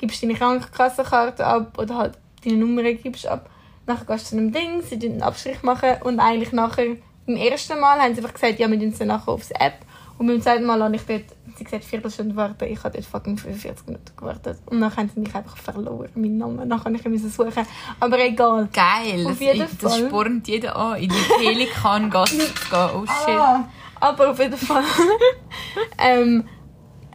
[SPEAKER 2] gibst deine Krankenkassenkarte ab oder halt deine Nummer gibst ab. Nachher gehst du zu einem Ding, sie tun einen Abstrich machen und eigentlich nachher, beim ersten Mal haben sie einfach gesagt, ja, wir tun es nachher aufs App. Und beim zweiten Mal habe ich dort, sie gesagt, Viertelstunde warten, ich habe dort fucking 45 Minuten gewartet. Und dann haben sie mich einfach verloren, meinen Namen. Nachher kann ich ihn suchen. Aber egal.
[SPEAKER 1] Geil.
[SPEAKER 2] Auf
[SPEAKER 1] Das,
[SPEAKER 2] jeden
[SPEAKER 1] das
[SPEAKER 2] Fall.
[SPEAKER 1] spornt jeder an, in die Pelikangasse zu gehen. Oh shit.
[SPEAKER 2] Ah, aber auf jeden Fall. ähm,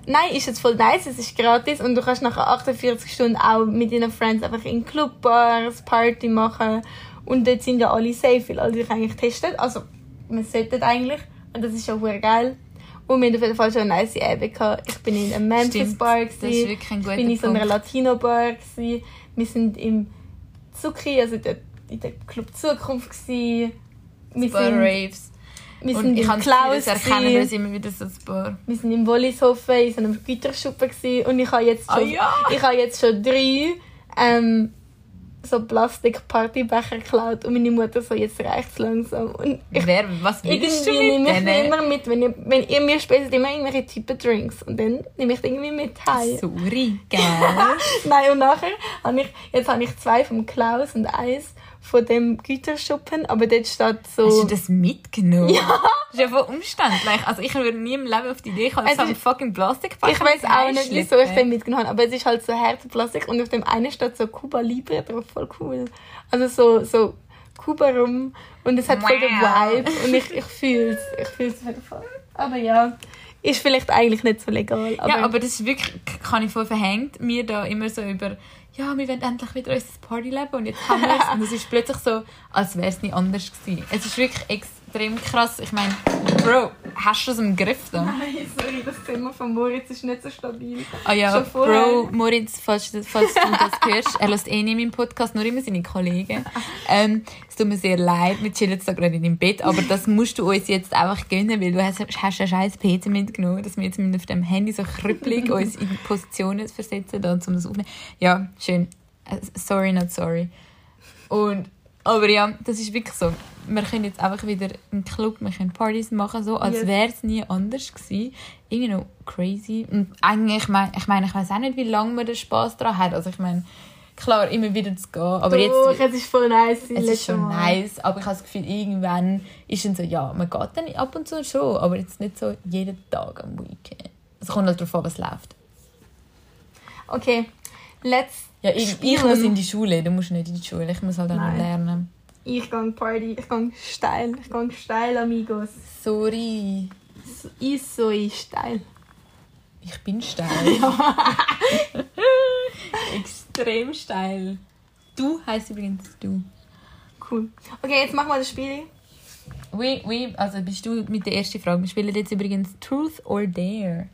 [SPEAKER 2] nein, ist jetzt voll nice, es ist gratis und du kannst nach 48 Stunden auch mit deinen Friends einfach in Clubbars Party machen. Und dort sind ja alle safe, weil alle sich eigentlich testen. Also, man sollte eigentlich. Und das ist schon sehr geil. Und wir haben auf jeden Fall schon eine nice Abend gehabt. Ich bin in einem Memphis
[SPEAKER 1] Stimmt,
[SPEAKER 2] Bar.
[SPEAKER 1] Das ist
[SPEAKER 2] gewesen.
[SPEAKER 1] wirklich ein
[SPEAKER 2] Ich
[SPEAKER 1] guter
[SPEAKER 2] bin in so einer
[SPEAKER 1] Punkt.
[SPEAKER 2] Latino-Bar. gewesen. Wir sind im Zucchi, also der, in der Club Zukunft. Gewesen. Wir
[SPEAKER 1] Bar
[SPEAKER 2] sind,
[SPEAKER 1] Raves.
[SPEAKER 2] wir
[SPEAKER 1] Und
[SPEAKER 2] sind
[SPEAKER 1] ich
[SPEAKER 2] im Klaus.
[SPEAKER 1] das erkennen,
[SPEAKER 2] gewesen.
[SPEAKER 1] dass immer wieder so ein paar...
[SPEAKER 2] Wir sind in Wollishofen in so einem Güterschuppen gewesen. und ich habe jetzt
[SPEAKER 1] Ah
[SPEAKER 2] schon,
[SPEAKER 1] ja!
[SPEAKER 2] ich habe jetzt schon drei ähm, so Plastik-Partybecher geklaut und meine Mutter so, jetzt reicht's langsam. Und ich,
[SPEAKER 1] Wer, was willst du mit
[SPEAKER 2] nehme ich
[SPEAKER 1] denen?
[SPEAKER 2] immer mit, wenn, ich, wenn ihr mir später immer irgendwelche Typen Drinks und dann nehme ich die irgendwie mit heim.
[SPEAKER 1] Sorry, gell?
[SPEAKER 2] Nein, und nachher habe ich, jetzt habe ich zwei vom Klaus und eins von dem Güterschuppen, aber dort steht so...
[SPEAKER 1] Hast du das mitgenommen? Ja. Das ist ja voll umständlich. Also ich würde nie im Leben auf die Idee kommen,
[SPEAKER 2] Also
[SPEAKER 1] so einen fucking Plastikpack
[SPEAKER 2] Ich weiß auch nicht, wieso ich den mitgenommen habe, aber es ist halt so Härteplastik und auf dem einen steht so Cuba Libre drauf, voll cool. Also so, so Kuba rum und es hat voll den
[SPEAKER 1] Wow.
[SPEAKER 2] Vibe und ich, ich fühle es, ich fühle es Fall. Aber ja, ist vielleicht eigentlich nicht so legal. Aber,
[SPEAKER 1] ja, aber das ist wirklich, kann ich voll verhängt, mir da immer so über, ja, wir wollen endlich wieder unser Partyleben und jetzt haben wir es. Und es ist plötzlich so, als wäre es nie anders gewesen. Es ist wirklich extrem krass. Ich meine, Bro, hast du das im Griff da?
[SPEAKER 2] Nein, sorry, das Zimmer von Moritz ist nicht so stabil.
[SPEAKER 1] Ah ja,
[SPEAKER 2] Schon vorher.
[SPEAKER 1] Bro, Moritz, falls, du- falls du das hörst, er lässt eh nicht meinen Podcast, nur immer seine Kollegen. Ähm, es tut mir sehr leid, wir chillen jetzt da gerade in deinem Bett, aber das musst du uns jetzt einfach gönnen, weil du hast, hast einen scheiß PC mitgenommen, dass wir jetzt mit auf dem Handy so krüppelig uns in Positionen versetzen, da, um das aufzunehmen. Ja, schön. Äh, Sorry, not sorry. Und, aber ja, das ist wirklich so. Wir können jetzt einfach wieder in den Club, wir können Partys machen, so, als
[SPEAKER 2] Yes.
[SPEAKER 1] wäre es nie anders gewesen. Irgendwie noch crazy. Und eigentlich, ich meine, ich, mein, ich weiß auch nicht, wie lange man den Spass daran hat. Also ich meine, klar, immer wieder zu gehen, aber
[SPEAKER 2] Doch,
[SPEAKER 1] jetzt...
[SPEAKER 2] es ist voll nice.
[SPEAKER 1] Es ist schon
[SPEAKER 2] Mal.
[SPEAKER 1] nice, aber ich habe das Gefühl, irgendwann ist dann so, ja, man geht dann ab und zu schon, aber jetzt nicht so jeden Tag am Weekend. Es kommt halt darauf an, was läuft.
[SPEAKER 2] Okay, let's
[SPEAKER 1] Ja, ich, ich muss in die Schule, du musst nicht in die Schule, ich muss halt auch noch lernen.
[SPEAKER 2] Ich gehe Party, ich gehe steil, ich gehe steil, amigos.
[SPEAKER 1] Sorry.
[SPEAKER 2] So, ist so steil.
[SPEAKER 1] Ich bin steil. Extrem steil. Du heißt übrigens du.
[SPEAKER 2] Cool. Okay, jetzt machen wir das Spiel.
[SPEAKER 1] Oui, oui, also bist du mit der ersten Frage. Wir spielen jetzt übrigens Truth or Dare.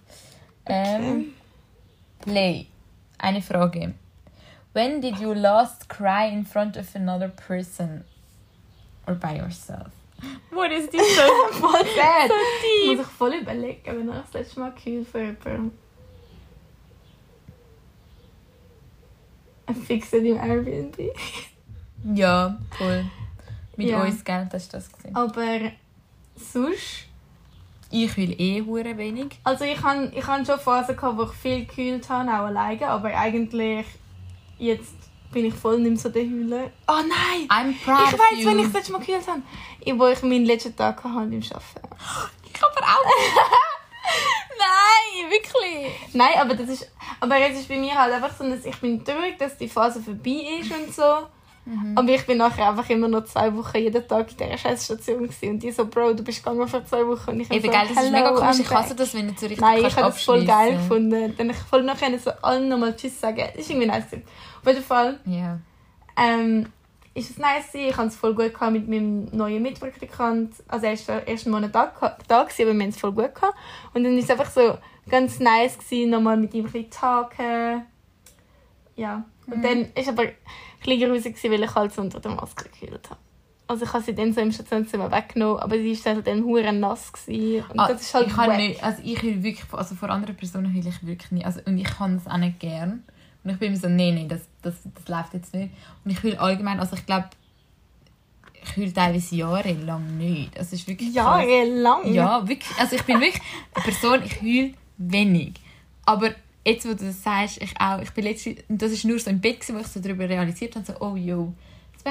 [SPEAKER 1] Ähm, Play. Eine Frage. When did you last cry in front of another person? Or by yourself? What is this so?
[SPEAKER 2] Voll sad.
[SPEAKER 1] So
[SPEAKER 2] Ich
[SPEAKER 1] deep.
[SPEAKER 2] muss ich voll überlegen, wenn ich das letzte Mal gefühlt für jemanden. Ein Fixer im Airbnb.
[SPEAKER 1] Ja, voll. Mit
[SPEAKER 2] Ja.
[SPEAKER 1] uns, gell? Das ist das gesehen.
[SPEAKER 2] Aber sonst...
[SPEAKER 1] Ich will eh hure wenig.
[SPEAKER 2] Also ich habe ich han schon Phasen gehabt, wo ich viel gekühlt habe, auch alleine. Aber eigentlich... Jetzt bin ich voll nicht mehr so der Heuler. Oh nein!
[SPEAKER 1] I'm proud
[SPEAKER 2] Ich weiß, wenn ich das letzte Mal gekühlt habe. Ich- Wo ich meinen letzten Tag hatte im Arbeiten.
[SPEAKER 1] Ich aber auch. Nein, wirklich.
[SPEAKER 2] Nein, aber das ist, aber es ist bei mir halt einfach so, dass ich bin traurig, dass die Phase vorbei ist und so. Aber ich bin nachher einfach immer noch zwei Wochen jeden Tag in dieser Scheißstation und die so, Bro, du bist gegangen vor zwei Wochen und ich
[SPEAKER 1] Eben,
[SPEAKER 2] so,
[SPEAKER 1] geil, das ist mega
[SPEAKER 2] "Hello,
[SPEAKER 1] komisch. Ich hasse
[SPEAKER 2] back."
[SPEAKER 1] das, wenn du so richtig
[SPEAKER 2] Nein, ich habe das voll geil gefunden. Dann ich voll nachher so allen nochmal Tschüss sagen. Das ist irgendwie nice. gewesen. Auf jeden Fall
[SPEAKER 1] Ja.
[SPEAKER 2] ähm, ist es nice gewesen. Ich hatte es voll gut mit meinem neuen Mitpraktikant. Also er war erst einen Monat da, da gewesen, aber wir haben es voll gut gehabt. Und dann ist es einfach so ganz nice gewesen, nochmal mit ihm ein bisschen talken. Ja. Und
[SPEAKER 1] Mhm.
[SPEAKER 2] dann ist aber ein bisschen gruselig gewesen, weil ich halt so unter der Maske gekühlt habe. Also ich habe sie dann so im Stationszimmer weggenommen, aber sie war dann hure nass gewesen. Und
[SPEAKER 1] Ah,
[SPEAKER 2] das ist halt
[SPEAKER 1] ich kann nicht, also ich will wirklich, also vor anderen Personen will ich wirklich nicht, also und ich kann das auch nicht gern. Und ich bin immer so, nee, nee, das, das, das läuft jetzt nicht. Und ich will allgemein, also ich glaube, ich will teilweise jahrelang nicht. Also ist wirklich.
[SPEAKER 2] Jahrelang.
[SPEAKER 1] Ja, wirklich. Also ich bin wirklich eine Person, ich heule wenig. Aber jetzt, wo du das sagst, ich auch, ich bin letztens, und das ist nur so im Bett, wo ich so darüber realisiert habe, so, oh yo,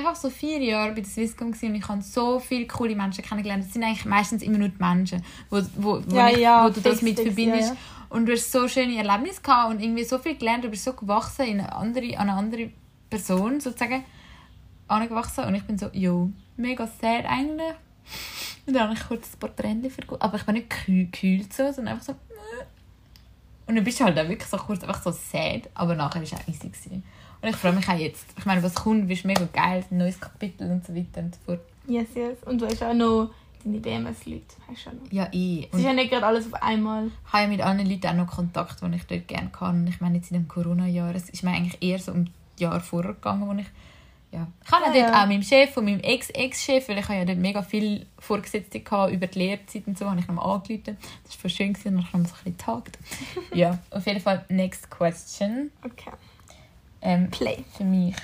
[SPEAKER 1] ich auch so vier Jahre bei der Swisscom und ich habe so viele coole Menschen kennengelernt. Das sind eigentlich meistens immer nur die Menschen, wo, wo, wo,
[SPEAKER 2] Ja,
[SPEAKER 1] ich,
[SPEAKER 2] ja,
[SPEAKER 1] wo du das
[SPEAKER 2] fix,
[SPEAKER 1] mit
[SPEAKER 2] fix,
[SPEAKER 1] verbindest.
[SPEAKER 2] ja.
[SPEAKER 1] Und du hast so schöne Erlebnisse gehabt und irgendwie so viel gelernt, du bist so gewachsen in eine andere, an eine andere Person sozusagen angewachsen und ich bin so, yo, mega sad eigentlich. Und dann habe ich kurz ein paar Tränen vergossen. Aber ich bin nicht gekühlt, so, sondern einfach so. Und dann bist du halt auch wirklich so kurz einfach so sad, aber nachher war es auch easy. Gewesen. Und ich freue mich auch jetzt. Ich meine, was kommt, ist mega geil, ein neues Kapitel und so weiter und so fort.
[SPEAKER 2] Yes, yes. Und du hast auch noch deine BMS-Leute. Hast du auch noch.
[SPEAKER 1] Ja, ich.
[SPEAKER 2] Es ist ja nicht gerade alles auf einmal.
[SPEAKER 1] Ich habe ja mit anderen Leuten auch noch Kontakt, die ich dort gerne kann. Und ich meine, jetzt in dem Corona-Jahr, es ist mir eigentlich eher so um Jahr vorher gegangen, wo ich ja. Ich habe
[SPEAKER 2] Ah,
[SPEAKER 1] dort
[SPEAKER 2] ja.
[SPEAKER 1] auch meinem Chef und meinem Ex-Ex-Chef, weil ich habe ja dort mega viel Vorgesetzte gehabt, über die Lehrzeit und so, habe ich nochmal angerufen. Das war voll schön gewesen, und dann haben wir so ein bisschen getagt. ja, auf jeden Fall, next question.
[SPEAKER 2] Okay.
[SPEAKER 1] Ähm,
[SPEAKER 2] Play.
[SPEAKER 1] für mich,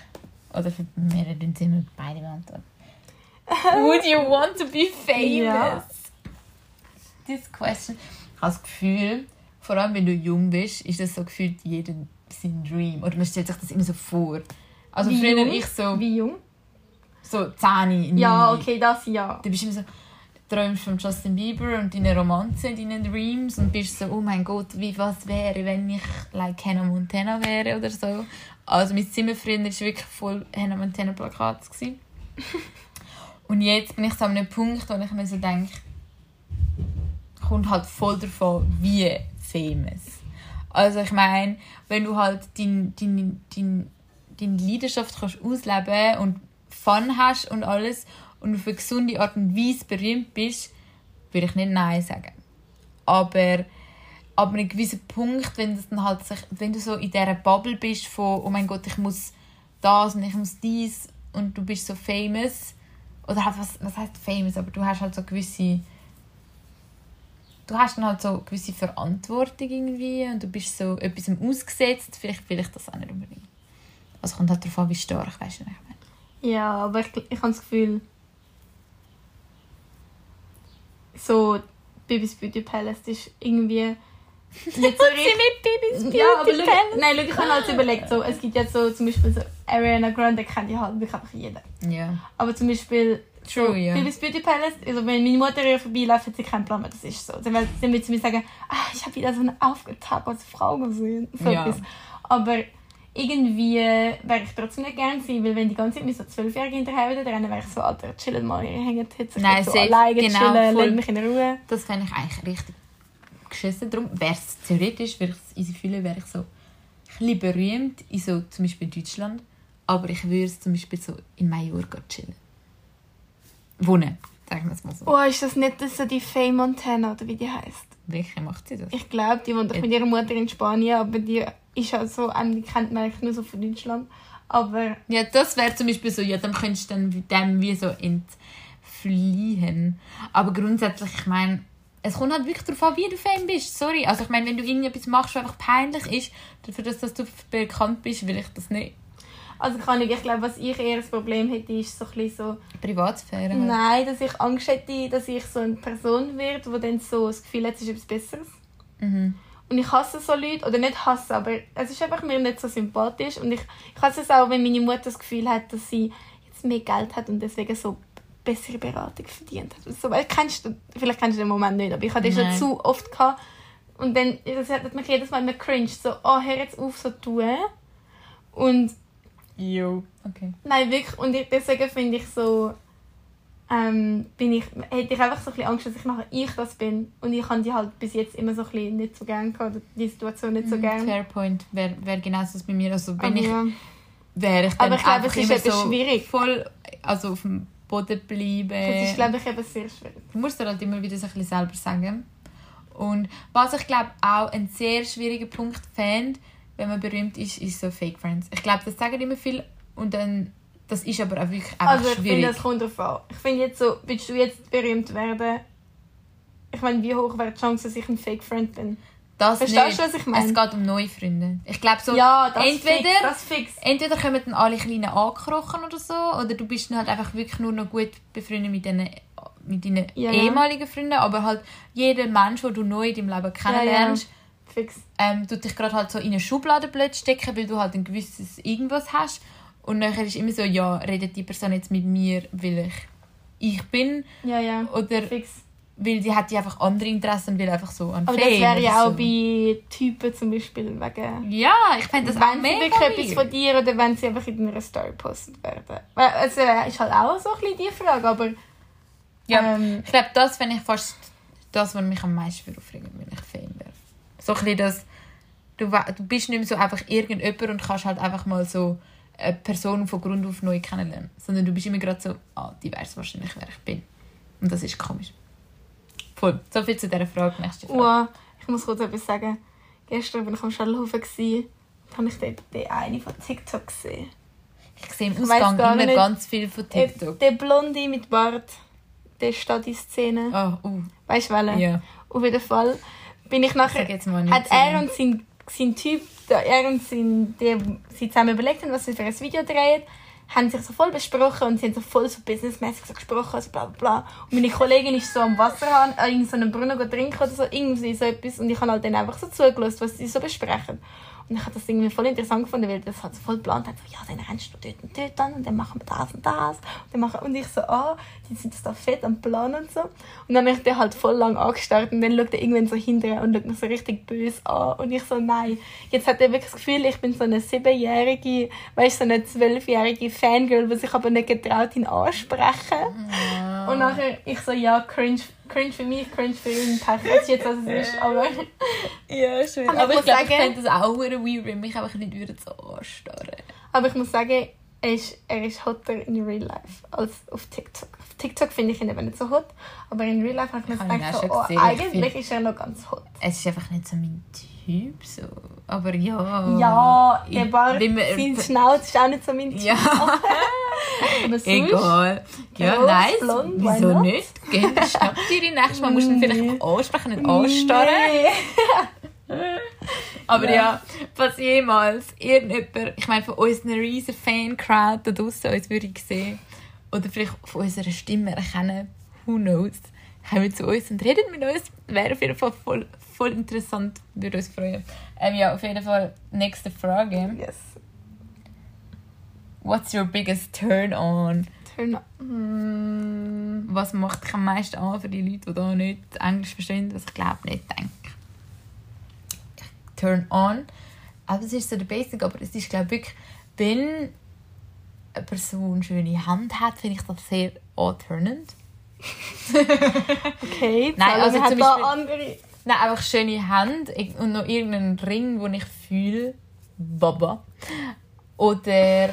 [SPEAKER 1] oder für dann sind wir beide beantworten. Would you want to be famous?
[SPEAKER 2] Ja.
[SPEAKER 1] This question. Ich habe das Gefühl, vor allem wenn du jung bist, ist das so gefühlt jeder sein Dream. Oder man stellt sich das immer so vor. Also
[SPEAKER 2] Wie
[SPEAKER 1] früher
[SPEAKER 2] jung?
[SPEAKER 1] ich so,
[SPEAKER 2] Wie jung?
[SPEAKER 1] so 10,
[SPEAKER 2] Ja,
[SPEAKER 1] 9.
[SPEAKER 2] okay, das ja.
[SPEAKER 1] Du bist immer so, träumst von Justin Bieber und deine Romanze, deine Dreams und bist so, oh mein Gott, wie was wäre, wenn ich like Hannah Montana wäre oder so. Also mein Zimmer früher war wirklich voll Hannah Montana gewesen. und jetzt bin ich so an einem Punkt, wo ich mir so denke, kommt halt voll davon, wie famous. Also ich meine, wenn du halt dein, dein, dein, deine Leidenschaft kannst ausleben und Fun hast und alles und auf eine gesunde Art und Weise berühmt bist, würde ich nicht Nein sagen. Aber ab einem gewissen Punkt, wenn, das dann halt sich, wenn du so in dieser Bubble bist von «Oh mein Gott, ich muss das und ich muss dies» und du bist so famous, oder halt, was, was heißt famous, aber du hast halt so gewisse du hast dann halt so gewisse Verantwortung irgendwie und du bist so etwas ausgesetzt, vielleicht will ich das auch nicht unbedingt. Also kommt halt darauf an, wie stark, weißt du, was ich meine.
[SPEAKER 2] Ja, aber ich, ich habe das Gefühl, so Bibis Beauty Palace ist irgendwie nicht so richtig.
[SPEAKER 1] mit Babys
[SPEAKER 2] Ja, aber schau, nein, schau, ich habe halt so überlegt, so, es gibt jetzt so zum Beispiel so Ariana Grande kennt ja halt wirklich einfach jeder.
[SPEAKER 1] Ja.
[SPEAKER 2] Aber zum Beispiel so,
[SPEAKER 1] True, ja.
[SPEAKER 2] Bibis Beauty Palace, also wenn meine Mutter hier vorbeiläuft, hat sie keinen Plan mehr, das ist so. Dann wird sie mir sagen, ah, ich habe wieder so eine aufgetauchte Frau gesehen. So
[SPEAKER 1] Ja.
[SPEAKER 2] etwas. Aber irgendwie wäre ich trotzdem nicht gerne sein, weil wenn die ganze Zeit mit so Zwölfjährigen hinterher wieder rennen, wäre ich so, Alter, chillen mal, ihr hängt jetzt
[SPEAKER 1] Nein,
[SPEAKER 2] so alleine,
[SPEAKER 1] genau,
[SPEAKER 2] chillen,
[SPEAKER 1] voll.
[SPEAKER 2] mich in Ruhe.
[SPEAKER 1] Das fände ich eigentlich richtig geschissen. Darum wäre es theoretisch, würde ich es fühlen, wäre ich so ein bisschen berühmt in so zum Beispiel Deutschland, aber ich würde zum Beispiel so in Mallorca chillen. Wohnen, sagen wir es mal so.
[SPEAKER 2] Oh, ist das nicht so die Faye Montana, oder wie die heißt?
[SPEAKER 1] Welche macht sie das?
[SPEAKER 2] Ich glaube, die wohnt doch mit ihrer Mutter in Spanien, aber die ist halt so, ähm, die kennt man eigentlich nur so von Deutschland. Aber
[SPEAKER 1] Ja, das wäre zum Beispiel so, ja, dann könntest du dann dem wie so entfliehen. Aber grundsätzlich, ich meine, es kommt halt wirklich darauf an, wie du Fan bist. Sorry. Also ich meine, wenn du irgendetwas machst, was einfach peinlich ist, dafür, dass, dass du bekannt bist, will ich das nicht.
[SPEAKER 2] Also kann ich, ich glaube, was ich eher das Problem hätte, ist so ein bisschen so,
[SPEAKER 1] Privatsphäre. halt.
[SPEAKER 2] nein, dass ich Angst hätte, dass ich so eine Person werde, die dann so das Gefühl hat, es ist etwas Besseres.
[SPEAKER 1] Mhm.
[SPEAKER 2] Und ich hasse so Leute, oder nicht hasse, aber es ist einfach mir nicht so sympathisch. Und ich, ich hasse es auch, wenn meine Mutter das Gefühl hat, dass sie jetzt mehr Geld hat und deswegen so bessere Beratung verdient hat. So, weil kennst du, vielleicht kennst du den Moment nicht, aber ich hatte das schon zu oft. Gehabt. Und dann das hat mich jedes Mal immer cringe, so, oh, hör jetzt auf, so zu tun. Und
[SPEAKER 1] Jo. Okay.
[SPEAKER 2] Nein, wirklich. Und ich, deswegen finde ich so, ähm, bin ich, hätte ich einfach so ein bisschen Angst, dass ich nachher ich das bin. Und ich habe die halt bis jetzt immer so ein bisschen nicht so gern gehabt, oder die Situation nicht so
[SPEAKER 1] Mhm,
[SPEAKER 2] gern.
[SPEAKER 1] Fair point. Wäre wär genau das bei mir. Also wenn
[SPEAKER 2] Aber
[SPEAKER 1] ich
[SPEAKER 2] ja.
[SPEAKER 1] wäre ich dann
[SPEAKER 2] Aber ich glaube, es ist etwas
[SPEAKER 1] so
[SPEAKER 2] schwierig.
[SPEAKER 1] voll also auf dem Boden bleiben.
[SPEAKER 2] Das ist, glaube ich, eben sehr schwierig.
[SPEAKER 1] Du musst dir halt immer wieder so ein bisschen selber sagen. Und was ich glaube auch ein sehr schwieriger Punkt fände, wenn man berühmt ist, ist so Fake Friends. Ich glaube, das sagen immer viel und dann das ist aber auch wirklich einfach
[SPEAKER 2] Also ich finde,
[SPEAKER 1] schwierig.
[SPEAKER 2] das kommt drauf an. Ich finde jetzt so, willst du jetzt berühmt werden? Ich meine, wie hoch wäre die Chance, dass ich ein Fake-Friend bin?
[SPEAKER 1] das
[SPEAKER 2] Verstehst
[SPEAKER 1] nicht.
[SPEAKER 2] du, was ich meine?
[SPEAKER 1] Es geht um neue Freunde. Ich glaube so,
[SPEAKER 2] ja, das
[SPEAKER 1] entweder-
[SPEAKER 2] fix, das fix.
[SPEAKER 1] entweder kommen dann alle kleinen angekrochen oder so, oder du bist dann halt einfach wirklich nur noch gut befreundet mit deinen mit deinen
[SPEAKER 2] Ja, ja.
[SPEAKER 1] ehemaligen Freunden, aber halt jeder Mensch, den du neu in deinem Leben kennenlernst,
[SPEAKER 2] Fix.
[SPEAKER 1] ähm, tut dich gerade halt so in eine Schublade blöd stecken, weil du halt ein gewisses irgendwas hast. Und nachher ist immer so, ja, redet die Person jetzt mit mir, weil ich ich bin,
[SPEAKER 2] Ja, ja.
[SPEAKER 1] oder
[SPEAKER 2] Fix.
[SPEAKER 1] weil sie hat die einfach andere Interessen und will einfach so an
[SPEAKER 2] Aber das wäre ja auch
[SPEAKER 1] so.
[SPEAKER 2] bei Typen zum Beispiel wegen...
[SPEAKER 1] Ja, ich fände das auch
[SPEAKER 2] wenn sie
[SPEAKER 1] mega
[SPEAKER 2] wirklich etwas von dir oder wenn sie einfach in deiner Story postet werden. Also ist halt auch so ein bisschen die Frage, aber...
[SPEAKER 1] Ja,
[SPEAKER 2] Ähm,
[SPEAKER 1] ich glaube, das fände ich fast das, was mich am meisten aufregen wenn ich Fame wäre. So ein bisschen das, du, du bist nicht mehr so einfach irgendjemand und kannst halt einfach mal so eine Person von Grund auf neu kennenlernen. Sondern du bist immer gerade so, ah, die weiß wahrscheinlich, wer ich bin. Und das ist komisch. Voll. So viel zu dieser Frage. Nächste Frage.
[SPEAKER 2] Wow, ich muss kurz etwas sagen. Gestern war ich am Schallhofen und habe ich den, den eine von TikTok gesehen.
[SPEAKER 1] Ich sehe im Ausgang immer
[SPEAKER 2] nicht.
[SPEAKER 1] ganz viel von TikTok.
[SPEAKER 2] Der Blonde mit Bart, der steht in Szene.
[SPEAKER 1] Ah, uh,
[SPEAKER 2] Weißt du, welchen?
[SPEAKER 1] ja.
[SPEAKER 2] Auf jeden Fall bin ich nachher...
[SPEAKER 1] jetzt mal nicht.
[SPEAKER 2] Hat er und sein, sein Typ, der- er und sein, der, sie zusammen überlegt haben, was sie für ein Video drehen, haben sich so voll besprochen und sie haben so voll so businessmäßig so gesprochen, also bla bla bla. Und meine Kollegin ist so am Wasserhahn, an irgendeinem Brunnen go trinken oder so, irgendwie so etwas. Und ich habe halt dann einfach so zugelassen, was sie so besprechen. Und ich habe das irgendwie voll interessant gefunden, weil das halt so voll geplant hat. So, ja, dann rennst du dort und dort an und dann machen wir das und das. Und, dann machen, und ich so, ah, die sind das da fett am Plan und so. Und dann habe ich den halt voll lang angestarrt und dann schaut er irgendwann so hinterher und schaut mich so richtig böse an. Und ich so, nein. Jetzt hat er wirklich das Gefühl, ich bin so eine siebenjährige, weißt du, so eine zwölfjährige Fangirl, die sich aber nicht getraut, ihn ansprechen. Und nachher ich so, ja, cringe, cringe für mich, cringe für ihn, ist jetzt, was es ist, aber...
[SPEAKER 1] Ja, schön.
[SPEAKER 2] Aber
[SPEAKER 1] Aber
[SPEAKER 2] ich
[SPEAKER 1] ich glaube,
[SPEAKER 2] muss
[SPEAKER 1] ich fände das auch weird, wenn mich einfach nicht würden so anstarren.
[SPEAKER 2] Aber ich muss sagen, er ist, er ist hotter in real life als auf TikTok. Auf TikTok finde ich ihn eben nicht so hot, aber in real life habe ich mir gedacht, so, oh, eigentlich ist er noch ganz hot.
[SPEAKER 1] Es ist einfach nicht so mein Typ, so. Aber ja.
[SPEAKER 2] Ja, der
[SPEAKER 1] Ich-
[SPEAKER 2] Bart, sein Schnauz ist auch nicht so mein Typ.
[SPEAKER 1] Ja,
[SPEAKER 2] Aber
[SPEAKER 1] egal. Ja, nice.
[SPEAKER 2] blond,
[SPEAKER 1] Wieso
[SPEAKER 2] not?
[SPEAKER 1] nicht? Schnapp dir die nächste Mal. Musst du ihn vielleicht ansprechen und anstarren.
[SPEAKER 2] Nee.
[SPEAKER 1] Aber
[SPEAKER 2] Ja.
[SPEAKER 1] ja, falls jemals irgendjemand, ich meine, von unseren riesen Fan-Crowd da draussen uns würde sehen oder vielleicht von unserer Stimme erkennen, who knows, kommen zu uns und reden mit uns. Wäre auf jeden Fall voll, voll interessant, würde uns freuen. Ähm, ja, auf jeden Fall, nächste Frage.
[SPEAKER 2] Yes.
[SPEAKER 1] What's your biggest turn-on?
[SPEAKER 2] Turn on. Mm.
[SPEAKER 1] Was macht dich am meisten an für die Leute, die da nicht Englisch verstehen, was ich glaube nicht denke? Turn on. aber es ist so der Basic, aber es ist glaube ich wirklich, wenn eine Person eine schöne Hand hat, finde ich das sehr anturnend.
[SPEAKER 2] Okay,
[SPEAKER 1] Nein, also zum
[SPEAKER 2] da
[SPEAKER 1] Beispiel-
[SPEAKER 2] andere...
[SPEAKER 1] Nein, einfach schöne Hände und noch irgendeinen Ring, den ich fühle, Baba. Oder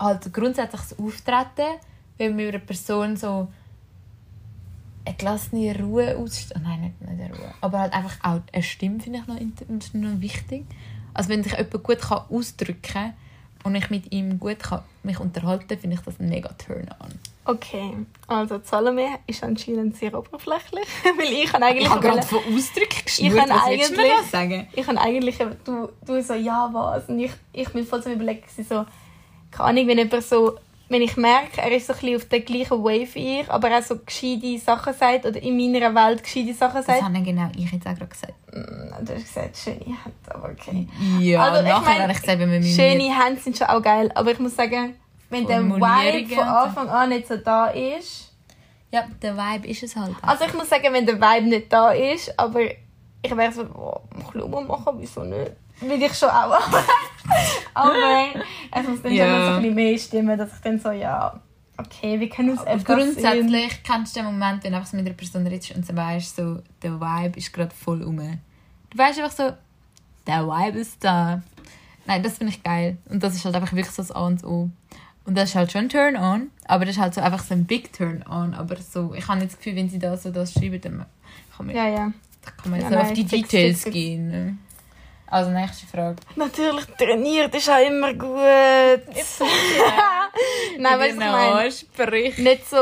[SPEAKER 1] halt grundsätzlich das Auftreten, wenn über eine Person so eine gelassene Ruhe ausstrahlt. Nein, nicht, nicht eine Ruhe. Aber halt einfach auch eine Stimme finde ich noch, noch wichtig. Also wenn sich jemand gut kann ausdrücken kann und ich mit ihm gut kann mich unterhalten finde ich das mega Turn-on.
[SPEAKER 2] Okay, also Salome ist anscheinend sehr oberflächlich, weil ich kann eigentlich...
[SPEAKER 1] Ich habe gerade von Ausdrücken
[SPEAKER 2] Ich
[SPEAKER 1] geschnurrt.
[SPEAKER 2] kann
[SPEAKER 1] Was willst du mir
[SPEAKER 2] eigentlich-
[SPEAKER 1] sagen?
[SPEAKER 2] ich kann eigentlich, du, du so, ja, was? Und ich, ich bin voll so gewesen, so, keine Ahnung, wenn jemand so, wenn ich merke, er ist so ein bisschen auf der gleichen Wave wie ich, aber auch so gescheite Sachen sagt oder in meiner Welt gescheite Sachen
[SPEAKER 1] Das
[SPEAKER 2] sagt.
[SPEAKER 1] habe genau ich jetzt auch gerade gesagt.
[SPEAKER 2] Mm, Du hast gesagt, schöne Hände, aber okay.
[SPEAKER 1] Ja,
[SPEAKER 2] Also, ich
[SPEAKER 1] nachher
[SPEAKER 2] meine,
[SPEAKER 1] habe ich gesagt, wenn wir mit
[SPEAKER 2] Schöne Hände sind schon auch geil, aber ich muss sagen, wenn der Vibe von. Anfang an nicht so da ist,
[SPEAKER 1] Ja, der Vibe ist es halt.
[SPEAKER 2] also ich muss sagen, wenn der Vibe nicht da ist, aber ich wäre so, oh, mach Lummer machen, wieso nicht? Will ich schon auch. aber es muss dann
[SPEAKER 1] Ja.
[SPEAKER 2] schon so ein bisschen mehr stimmen, dass ich dann so, ja, okay, wir können uns
[SPEAKER 1] Aber
[SPEAKER 2] sehen.
[SPEAKER 1] grundsätzlich kennst du den Moment, wenn du einfach so mit einer Person redest und so weißt, so, der Vibe ist gerade voll um. Du weißt einfach so, der Vibe ist da. Nein, das finde ich geil. Und das ist halt einfach wirklich so das A und O. Und das ist halt schon ein Turn-on, aber das ist halt so einfach so ein Big Turn-on. Aber so, ich habe nicht das Gefühl, wenn sie da so das schreiben, dann kann man,
[SPEAKER 2] Ja, ja.
[SPEAKER 1] kann man
[SPEAKER 2] Ja,
[SPEAKER 1] so auf die Details gehen. ne? Also, nächste Frage.
[SPEAKER 2] Natürlich, trainiert ist auch immer gut. Nein, weißt du, was ich meine? Nicht so...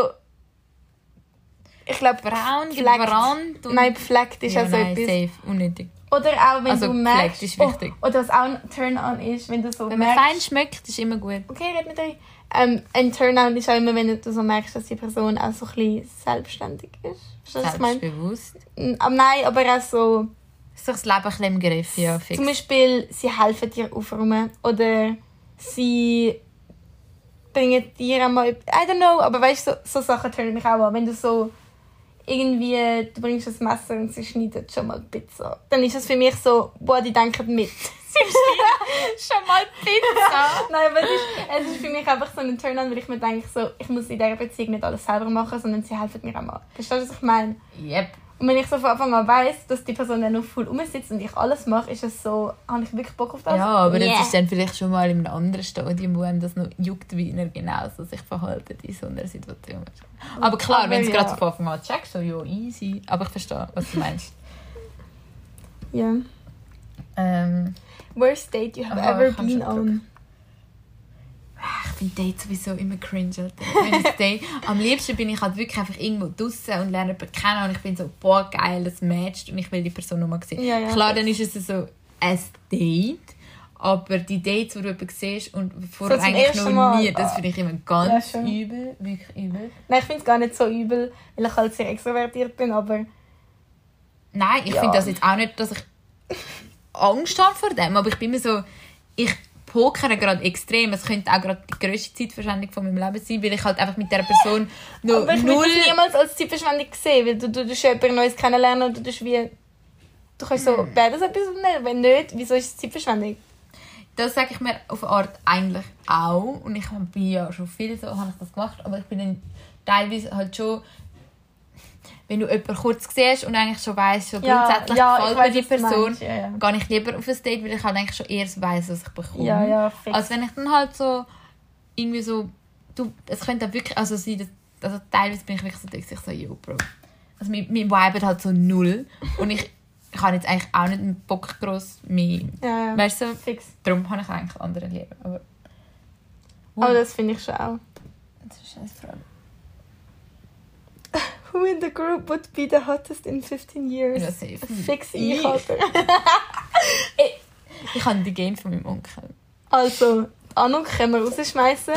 [SPEAKER 2] Ich glaube,
[SPEAKER 1] Braun, gebrannt und...
[SPEAKER 2] Nein, gefleckt ist
[SPEAKER 1] ja,
[SPEAKER 2] auch so
[SPEAKER 1] nein,
[SPEAKER 2] etwas.
[SPEAKER 1] safe, unnötig.
[SPEAKER 2] Oder auch wenn
[SPEAKER 1] Also,
[SPEAKER 2] du merkst...
[SPEAKER 1] ist wichtig.
[SPEAKER 2] Oh, oder was auch ein Turn-on ist, wenn du so
[SPEAKER 1] Wenn man
[SPEAKER 2] merkst...
[SPEAKER 1] fein schmeckt, ist immer gut.
[SPEAKER 2] Okay, red mit euch. Ähm, ein Turn-on ist auch immer, wenn du so merkst, dass die Person auch so ein bisschen selbstständig ist. Verstehst ich?
[SPEAKER 1] Selbstbewusst.
[SPEAKER 2] Mm, aber nein, aber auch so...
[SPEAKER 1] Ist doch das Leben ein bisschen im Griff, ja, fix.
[SPEAKER 2] Zum Beispiel, sie helfen dir aufräumen. Oder sie bringen dir einmal... I don't know, aber weißt du, so, so Sachen turnen mich auch an. Wenn du so irgendwie... Du bringst ein Messer und sie schneidet schon mal Pizza. Dann ist das für mich so, boah, die denken mit.
[SPEAKER 1] schon mal Pizza.
[SPEAKER 2] Nein, aber es ist, es ist für mich einfach so ein Turn-on, weil ich mir denke, so, ich muss in dieser Beziehung nicht alles selber machen, sondern sie helfen mir auch mal. Verstehst du, was ich meine?
[SPEAKER 1] yep.
[SPEAKER 2] Und wenn ich so von Anfang an weiss, dass die Person dann noch voll rumsitzt und ich alles mache, ist es so, habe ich wirklich Bock auf das?
[SPEAKER 1] Ja, aber
[SPEAKER 2] Yeah.
[SPEAKER 1] das ist dann vielleicht schon mal in einem anderen Stadium, wo einem das noch juckt, wie er genau so sich verhalten in so einer Situation. Aber klar,
[SPEAKER 2] Aber
[SPEAKER 1] wenn du es
[SPEAKER 2] ja.
[SPEAKER 1] gerade von Anfang an checkst, so, ja, easy. Aber ich verstehe, was du meinst.
[SPEAKER 2] Ja.
[SPEAKER 1] ähm,
[SPEAKER 2] Worst date you have
[SPEAKER 1] Ah,
[SPEAKER 2] ever been on?
[SPEAKER 1] Ich finde Dates sowieso immer cringe. Am liebsten bin ich halt wirklich einfach irgendwo draußen und lerne jemanden kennen und ich bin so, boah, geil, das matcht und ich will die Person nochmal sehen.
[SPEAKER 2] Ja, ja.
[SPEAKER 1] Klar, dann ist es so ein Date, aber die Dates, die du jemanden siehst und vorher
[SPEAKER 2] zum
[SPEAKER 1] eigentlich noch
[SPEAKER 2] Mal.
[SPEAKER 1] nie, das finde ich immer ganz
[SPEAKER 2] Ja,
[SPEAKER 1] übel, wirklich übel.
[SPEAKER 2] Nein, ich finde es gar nicht so übel, weil ich halt sehr extrovertiert bin, aber
[SPEAKER 1] Nein, ich finde das jetzt auch nicht, dass ich Angst habe vor dem, aber ich bin immer so, ich pokere gerade extrem. Es könnte auch gerade die grösste Zeitverschwendung von meinem Leben sein, weil ich halt einfach mit dieser Person noch
[SPEAKER 2] Aber ich
[SPEAKER 1] null...
[SPEAKER 2] das niemals als Zeitverschwendung sehen, weil du, du, du jemanden Neues kennenlernen und du tust wie... Du kannst so, wäre das etwas nicht? Wenn nicht, wieso ist es Zeitverschwendung?
[SPEAKER 1] Das sage ich mir auf eine Art eigentlich auch. Und ich bin ja schon viel so, habe ich das gemacht, aber ich bin dann teilweise halt schon... Wenn du jemanden kurz siehst und eigentlich schon weißt, so
[SPEAKER 2] Ja,
[SPEAKER 1] grundsätzlich
[SPEAKER 2] ja,
[SPEAKER 1] gefällt mir die Person,
[SPEAKER 2] meinst, ja, ja.
[SPEAKER 1] gehe ich lieber auf ein Date, weil ich halt eigentlich schon eher weiss, was ich bekomme.
[SPEAKER 2] Ja, ja, fix.
[SPEAKER 1] Als wenn ich dann halt so irgendwie so, du, es könnte auch wirklich, also sein, dass, also teilweise bin ich wirklich so, dass ich so, yo, Bro. Also mein, mein Vibe halt so null und ich, ich habe jetzt eigentlich auch nicht einen Bock gross mehr,
[SPEAKER 2] Ja, ja.
[SPEAKER 1] weißt du,
[SPEAKER 2] Fix.
[SPEAKER 1] darum habe ich eigentlich andere lieber, aber
[SPEAKER 2] Aber das finde ich schon auch.
[SPEAKER 1] das ist eine Frage.
[SPEAKER 2] Who in the group would be the hottest in 15 years?
[SPEAKER 1] Ja, safe.
[SPEAKER 2] Fix
[SPEAKER 1] Ich.
[SPEAKER 2] ich, Alter.
[SPEAKER 1] Ich habe die Game von meinem Onkel.
[SPEAKER 2] Also, Anuk können wir rausschmeißen,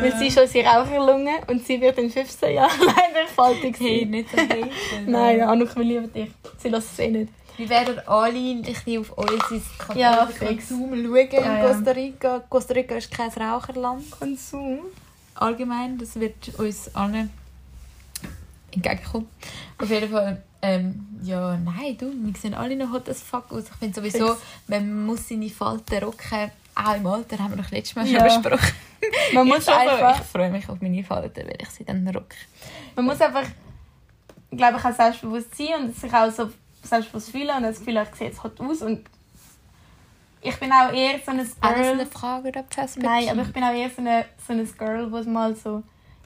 [SPEAKER 2] weil sie ist unsere Raucherlunge und sie wird in 15 Jahren leider faltig sein.
[SPEAKER 1] Hey, nicht so haten.
[SPEAKER 2] Nein, Anuk, wir lieben dich. Sie lässt es eh nicht.
[SPEAKER 1] Wir werden alle ein bisschen auf unser Kon-
[SPEAKER 2] Ja.
[SPEAKER 1] Konsum schauen
[SPEAKER 2] Ja,
[SPEAKER 1] in. Costa Rica. Costa Rica ist kein Raucherland.
[SPEAKER 2] Konsum.
[SPEAKER 1] allgemein. Das wird uns allen entgegenkommen. Auf jeden Fall, ähm, ja, nein, du, wir sehen alle noch hot as fuck aus. Ich finde sowieso,
[SPEAKER 2] Fix.
[SPEAKER 1] man muss seine Falten rocken. Auch im Alter haben wir doch letztes Mal schon
[SPEAKER 2] Ja.
[SPEAKER 1] besprochen.
[SPEAKER 2] Man muss einfach,
[SPEAKER 1] Ich freue mich auf meine Falten, weil ich sie dann rocke.
[SPEAKER 2] man muss einfach, glaube ich, auch selbstbewusst sein und sich auch so selbstbewusst fühlen und das Gefühl, ich sehe jetzt hot aus und ich bin auch eher so ein
[SPEAKER 1] Alles
[SPEAKER 2] Girl.
[SPEAKER 1] eine Frage oder Perspektive.
[SPEAKER 2] Nein, aber ich bin auch eher so eine, so eine Girl, wo mal so...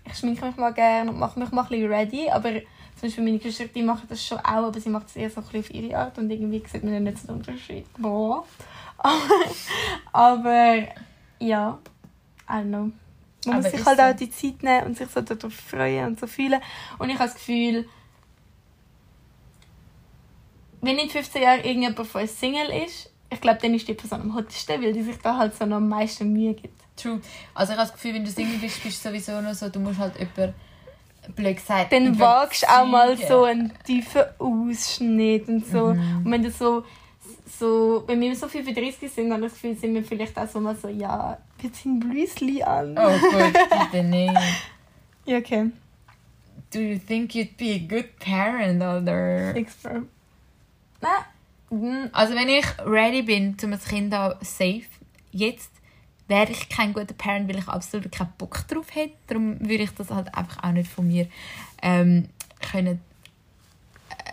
[SPEAKER 2] Ich schminke mich mal gerne und mache mich mal ein bisschen ready, aber zum Beispiel meine Geschwister, die machen das schon auch, aber sie machen es eher so ein bisschen auf ihre Art und irgendwie sieht man ja nicht so den Unterschied. Boah. aber ja, I don't know. Man
[SPEAKER 1] Aber
[SPEAKER 2] muss sich halt
[SPEAKER 1] so.
[SPEAKER 2] auch die Zeit nehmen und sich so darauf freuen und so fühlen. Und ich habe das Gefühl, wenn in 15 Jahren irgendjemand von uns Single ist, ich glaube, dann ist die Person am hottesten, weil die sich da halt so noch am meisten Mühe gibt.
[SPEAKER 1] True. Also ich habe das Gefühl, wenn du Single bist, bist du sowieso noch so, du musst halt jemanden, blöd gesagt,
[SPEAKER 2] Dann wagst du auch mal so einen tiefen Ausschnitt und so.
[SPEAKER 1] Mhm.
[SPEAKER 2] Und wenn du so, so, wenn wir so 35 sind, dann habe ich das Gefühl, sind wir vielleicht auch so mal so, ja, wir ziehen Blüsli an.
[SPEAKER 1] Oh gut, bitte nicht.
[SPEAKER 2] Ja, okay.
[SPEAKER 1] Do you think you'd be a good parent, oder?
[SPEAKER 2] Expert. Nein. Mhm.
[SPEAKER 1] Also wenn ich ready bin, um ein Kind auch safe, jetzt wäre ich kein guter Parent, weil ich absolut keinen Bock drauf hätte. Darum würde ich das halt einfach auch nicht von mir ähm, können äh,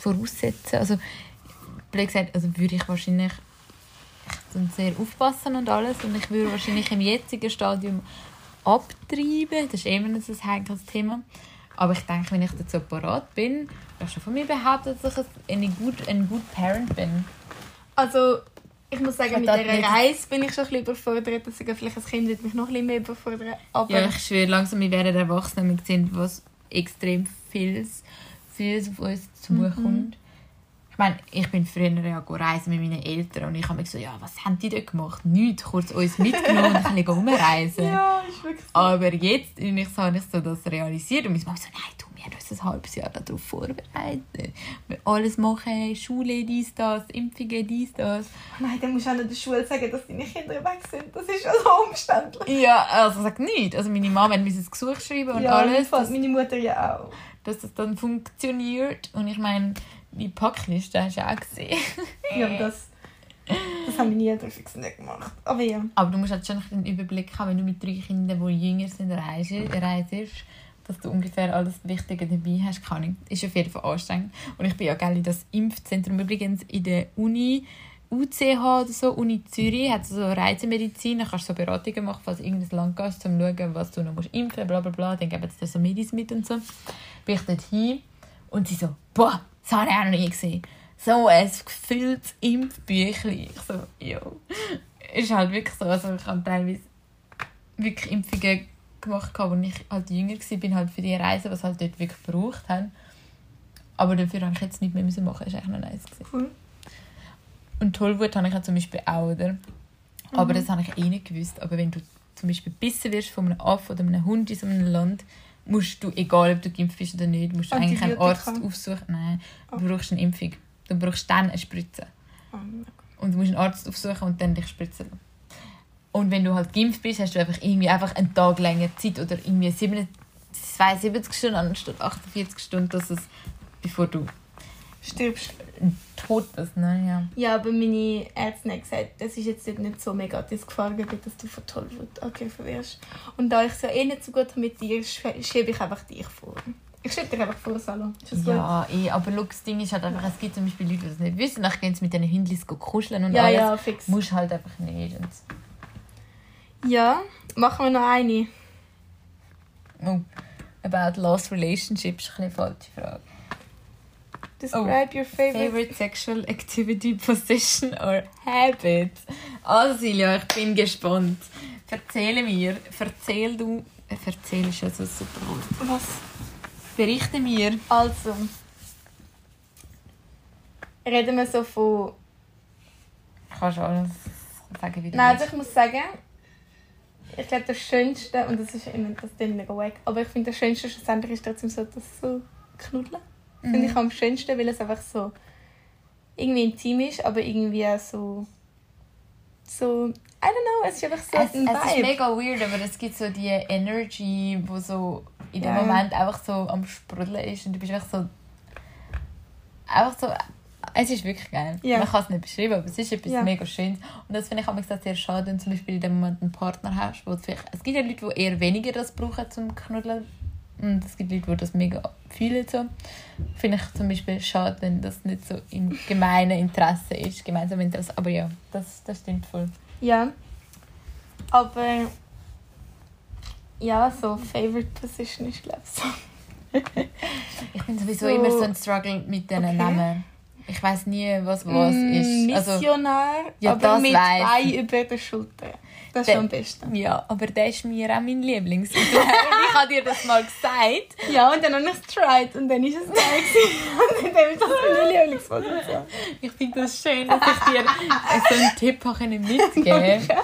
[SPEAKER 1] voraussetzen. Also blöd gesagt, also würde ich wahrscheinlich dann sehr aufpassen und alles und ich würde wahrscheinlich im jetzigen Stadium abtreiben. Das ist immer ein heikles Thema. Aber ich denke, wenn ich dazu parat bin, kann ich schon von mir behaupten, dass ich ein, ein, gut, ein gut Parent bin.
[SPEAKER 2] Also, ich muss sagen,
[SPEAKER 1] Ich
[SPEAKER 2] mit dieser Reise bin ich schon ein bisschen überfordert. Deswegen vielleicht ein Kind wird mich noch ein bisschen mehr überfordern. Aber
[SPEAKER 1] Ja, ich schwöre, langsam wir werden erwachsen und sehen, was extrem vieles, vieles auf uns zukommt. Ich meine, ich bin früher ja reisen mit meinen Eltern und ich habe mir gesagt, ja, was haben die dort gemacht? Nichts, kurz uns mitgenommen und ein bisschen rumreisen.
[SPEAKER 2] ja, ist wirklich so.
[SPEAKER 1] Aber jetzt und ich so, habe ich so das realisiert und meine Mama so, nein, du, wir haben uns ein halbes Jahr darauf vorbereitet. Wir alles machen, Schule, dies, das, Impfungen, dies, das.
[SPEAKER 2] Nein, dann musst du auch der Schule sagen, dass deine Kinder weg sind. Das ist ja so umständlich.
[SPEAKER 1] Ja, also sag nicht. Also meine Mama hat mir ein Gesuch schreiben und
[SPEAKER 2] ja,
[SPEAKER 1] alles.
[SPEAKER 2] das meine Mutter ja auch.
[SPEAKER 1] dass das dann funktioniert. Und ich meine, die Packliste hast du auch gesehen.
[SPEAKER 2] Ja, aber das, das haben meine Eltern fix nicht gemacht. Aber ja.
[SPEAKER 1] Aber du musst halt schon einen Überblick haben, wenn du mit drei Kindern, die jünger sind, reist, reist dass du ungefähr alles Wichtige dabei hast. Kann ich. Ist auf jeden Fall anstrengend. Und ich bin ja gerne in das Impfzentrum übrigens in der Uni. UCH oder so, Uni Zürich, hat so Reisemedizin, da kannst du so Beratungen machen, falls du in irgendein Land gehst, um zu schauen, was du noch musst impfen bla bla bla, dann geben sie dir so Medis mit und so. Bin ich dort hin und sie so, boah, das habe ich auch noch nie gesehen. So ein gefülltes Impfbüchlein. Ich so, jo. Ist halt wirklich so, also ich habe teilweise wirklich Impfungen gemacht, als ich halt jünger war, bin halt für die Reise, was halt dort wirklich gebraucht haben. Aber dafür habe ich jetzt nicht mehr müssen machen, ist eigentlich noch nice.
[SPEAKER 2] Cool.
[SPEAKER 1] Und Tollwut habe ich ja zum Beispiel auch, oder? Aber das habe ich eh nicht gewusst. Aber wenn du zum Beispiel gebissen wirst von einem Affe oder einem Hund in so einem Land, musst du, egal ob du geimpft bist oder nicht, musst du eigentlich einen Arzt aufsuchen. Nein, du
[SPEAKER 2] Oh.
[SPEAKER 1] brauchst eine Impfung. Du brauchst dann eine Spritze. Und du musst einen Arzt aufsuchen und dann dich spritzen lassen. Und wenn du halt geimpft bist, hast du einfach irgendwie einfach einen Tag länger Zeit oder irgendwie 7 72 Stunden anstatt 48 Stunden, dass es, bevor du
[SPEAKER 2] Stirbst.
[SPEAKER 1] Tot bist. Ne? Ja.
[SPEAKER 2] Ja, aber meine Ärztin hat gesagt, das ist jetzt nicht so mega das Gefahrgebiet, dass du von Tollwut angegriffen wirst. Und da ich es ja eh nicht so gut mit dir, sch- schiebe ich einfach dich vor. Ich schiebe dich einfach vor, Salo. Ist das gut?
[SPEAKER 1] Ja, eh, aber look, das Ding ist halt einfach, es gibt zum Beispiel Leute, die das nicht wissen, dann gehen sie mit diesen Hündlis kuscheln und
[SPEAKER 2] Ja,
[SPEAKER 1] alles.
[SPEAKER 2] ja, fix.
[SPEAKER 1] Musst halt einfach nicht. Und,
[SPEAKER 2] Ja, machen wir noch eine.
[SPEAKER 1] oh, about lost relationships ist eine falsche Frage.
[SPEAKER 2] Describe your favorite.
[SPEAKER 1] Favorite sexual activity, position or habit? Also Silja, ich bin gespannt. Erzähle mir, erzähl du, äh, erzähl ist ja so ein super Wort.
[SPEAKER 2] Was?
[SPEAKER 1] Berichte mir.
[SPEAKER 2] Also. Reden wir so von.
[SPEAKER 1] Kannst du alles sagen, wie du
[SPEAKER 2] Nein, also ich muss sagen, ich glaube, das Schönste, und das ist immer das Ding mega wack, aber ich finde, das Schönste schlussendlich ist trotzdem so, das so knuddeln. Das finde ich am schönsten, weil es einfach so irgendwie intim ist, aber irgendwie auch so so, I don't know, es ist einfach so
[SPEAKER 1] Es,
[SPEAKER 2] ein
[SPEAKER 1] es ist
[SPEAKER 2] Vibe.
[SPEAKER 1] mega weird, aber es gibt so die Energy, wo so in dem
[SPEAKER 2] Ja.
[SPEAKER 1] Moment einfach so am Sprudeln ist und du bist einfach so... Einfach so... Es ist wirklich geil.
[SPEAKER 2] Ja.
[SPEAKER 1] Man kann es nicht beschreiben, aber es ist etwas
[SPEAKER 2] Ja.
[SPEAKER 1] mega Schönes. Und das finde ich auch sehr schade, wenn du zum Beispiel in dem Moment einen Partner hast, wo vielleicht... Es gibt ja Leute, die eher weniger das brauchen zum Knuddeln. Und es gibt Leute, die das mega fühlen. So. Finde ich zum Beispiel schade, wenn das nicht so im gemeinen Interesse ist. Gemeinsam Interesse. Aber ja, das, das stimmt voll.
[SPEAKER 2] Ja. Aber ja, so Favorite Position ist glaube ich so.
[SPEAKER 1] Ich bin sowieso
[SPEAKER 2] So.
[SPEAKER 1] immer so ein Struggle mit diesen
[SPEAKER 2] Okay.
[SPEAKER 1] Namen. Ich weiß nie, was was
[SPEAKER 2] Mm,
[SPEAKER 1] ist. Also,
[SPEAKER 2] Missionar,
[SPEAKER 1] Ja,
[SPEAKER 2] aber
[SPEAKER 1] das
[SPEAKER 2] mit
[SPEAKER 1] weiss
[SPEAKER 2] Bein über der Schulter. Das ist
[SPEAKER 1] Der-
[SPEAKER 2] schon am besten.
[SPEAKER 1] ja, aber der ist mir auch mein Lieblings. Ich habe dir das mal gesagt.
[SPEAKER 2] Ja, und dann habe ich es tried und dann ist es geil und dann ist das meine Lieblingsposition.
[SPEAKER 1] Ich finde das schön, dass ich dir so einen Tipp mitgeben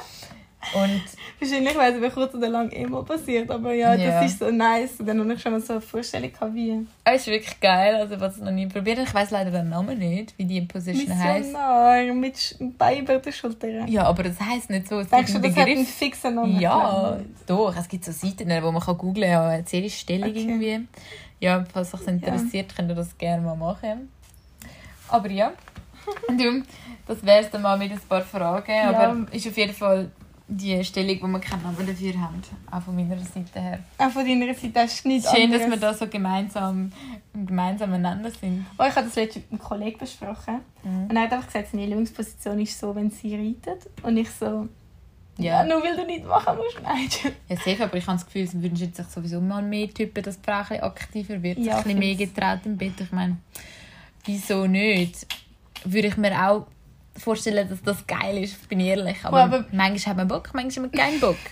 [SPEAKER 1] Und
[SPEAKER 2] Wahrscheinlich weiß ich, wie kurz oder lang immer passiert, aber ja,
[SPEAKER 1] Ja.
[SPEAKER 2] das ist so nice. Und dann habe ich schon mal so eine Vorstellung gehabt, wie
[SPEAKER 1] es ist wirklich geil. Also, was ich noch nie probiert habe. Ich weiß leider den Namen nicht, wie die Position heisst.
[SPEAKER 2] Missionar mit Bein über der Schulter.
[SPEAKER 1] Ja, aber das heisst nicht so. Es
[SPEAKER 2] Denkst du, das
[SPEAKER 1] einen
[SPEAKER 2] hat einen
[SPEAKER 1] Begriff.
[SPEAKER 2] fixen Namen?
[SPEAKER 1] Ja, doch. Es gibt so Seiten, wo man kann googlen kann, ja, Serienstellung
[SPEAKER 2] Okay.
[SPEAKER 1] irgendwie. Ja, falls euch interessiert, könnt ihr das gerne mal machen. Aber ja, das wäre es dann mal mit ein paar Fragen.
[SPEAKER 2] Ja.
[SPEAKER 1] Aber ist auf jeden Fall die Stellung, wo wir keinen Namen dafür haben. Auch von meiner Seite her.
[SPEAKER 2] Auch von deiner Seite hast du nichts
[SPEAKER 1] Schön, dass
[SPEAKER 2] anderes.
[SPEAKER 1] wir da so gemeinsam, gemeinsam einander sind.
[SPEAKER 2] Oh, ich habe das letzte mit einem Kollegen besprochen.
[SPEAKER 1] Mhm.
[SPEAKER 2] Und er hat einfach gesagt, seine Lieblingsposition ist so, wenn sie reitet. Und ich so,
[SPEAKER 1] Ja.
[SPEAKER 2] ja, nur weil du nicht machen musst, nein.
[SPEAKER 1] Ja, safe, aber ich habe das Gefühl, es wünschen sich sowieso mal mehr Typen, dass die Frau ein bisschen aktiver wird,
[SPEAKER 2] Ja,
[SPEAKER 1] ein bisschen mehr getraut im Bett. Ich meine, wieso nicht? Würde ich mir auch vorstellen, dass das geil ist, bin ich ehrlich. Aber,
[SPEAKER 2] aber-
[SPEAKER 1] manchmal hat man Bock, manchmal hat man keinen Bock.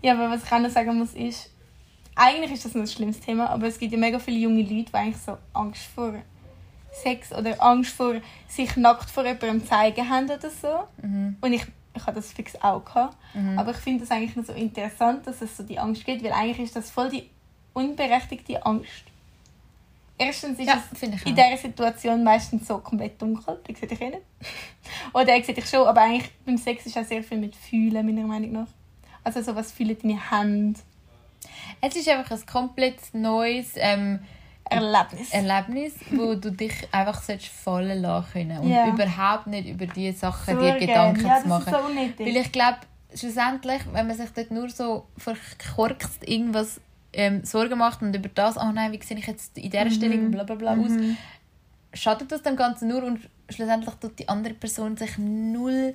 [SPEAKER 2] Ja, aber was ich auch noch sagen muss, ist, eigentlich ist das nicht ein schlimmes Thema, aber es gibt ja mega viele junge Leute, die eigentlich so Angst vor Sex oder Angst vor sich nackt vor jemandem zeigen haben oder so.
[SPEAKER 1] Mhm.
[SPEAKER 2] Und ich, ich habe das fix auch gehabt. Aber ich finde das eigentlich noch so interessant, dass es so die Angst gibt, weil eigentlich ist das voll die unberechtigte Angst. Erstens ist
[SPEAKER 1] Ja,
[SPEAKER 2] es
[SPEAKER 1] ich
[SPEAKER 2] in
[SPEAKER 1] auch.
[SPEAKER 2] dieser Situation meistens so komplett dunkel. Die sehe ich eh nicht. Oder er sieht ich schon, aber eigentlich beim Sex ist auch sehr viel mit Fühlen, meiner Meinung nach. Also so, was fühlen deine Hände?
[SPEAKER 1] Es ist einfach ein komplett neues ähm,
[SPEAKER 2] Erlebnis.
[SPEAKER 1] Erlebnis, wo du dich einfach fallen lassen können und
[SPEAKER 2] Ja.
[SPEAKER 1] überhaupt nicht über diese Sachen dir
[SPEAKER 2] Sorgen.
[SPEAKER 1] Gedanken
[SPEAKER 2] ja,
[SPEAKER 1] zu machen.
[SPEAKER 2] ist so.
[SPEAKER 1] Weil ich glaube, schlussendlich, wenn man sich dort nur so verkorkst irgendwas ähm, Sorgen macht und über das, oh nein, wie sehe ich jetzt in dieser Stellung bla bla bla aus,
[SPEAKER 2] Mhm.
[SPEAKER 1] schadet das dem Ganzen nur und schlussendlich tut die andere Person sich null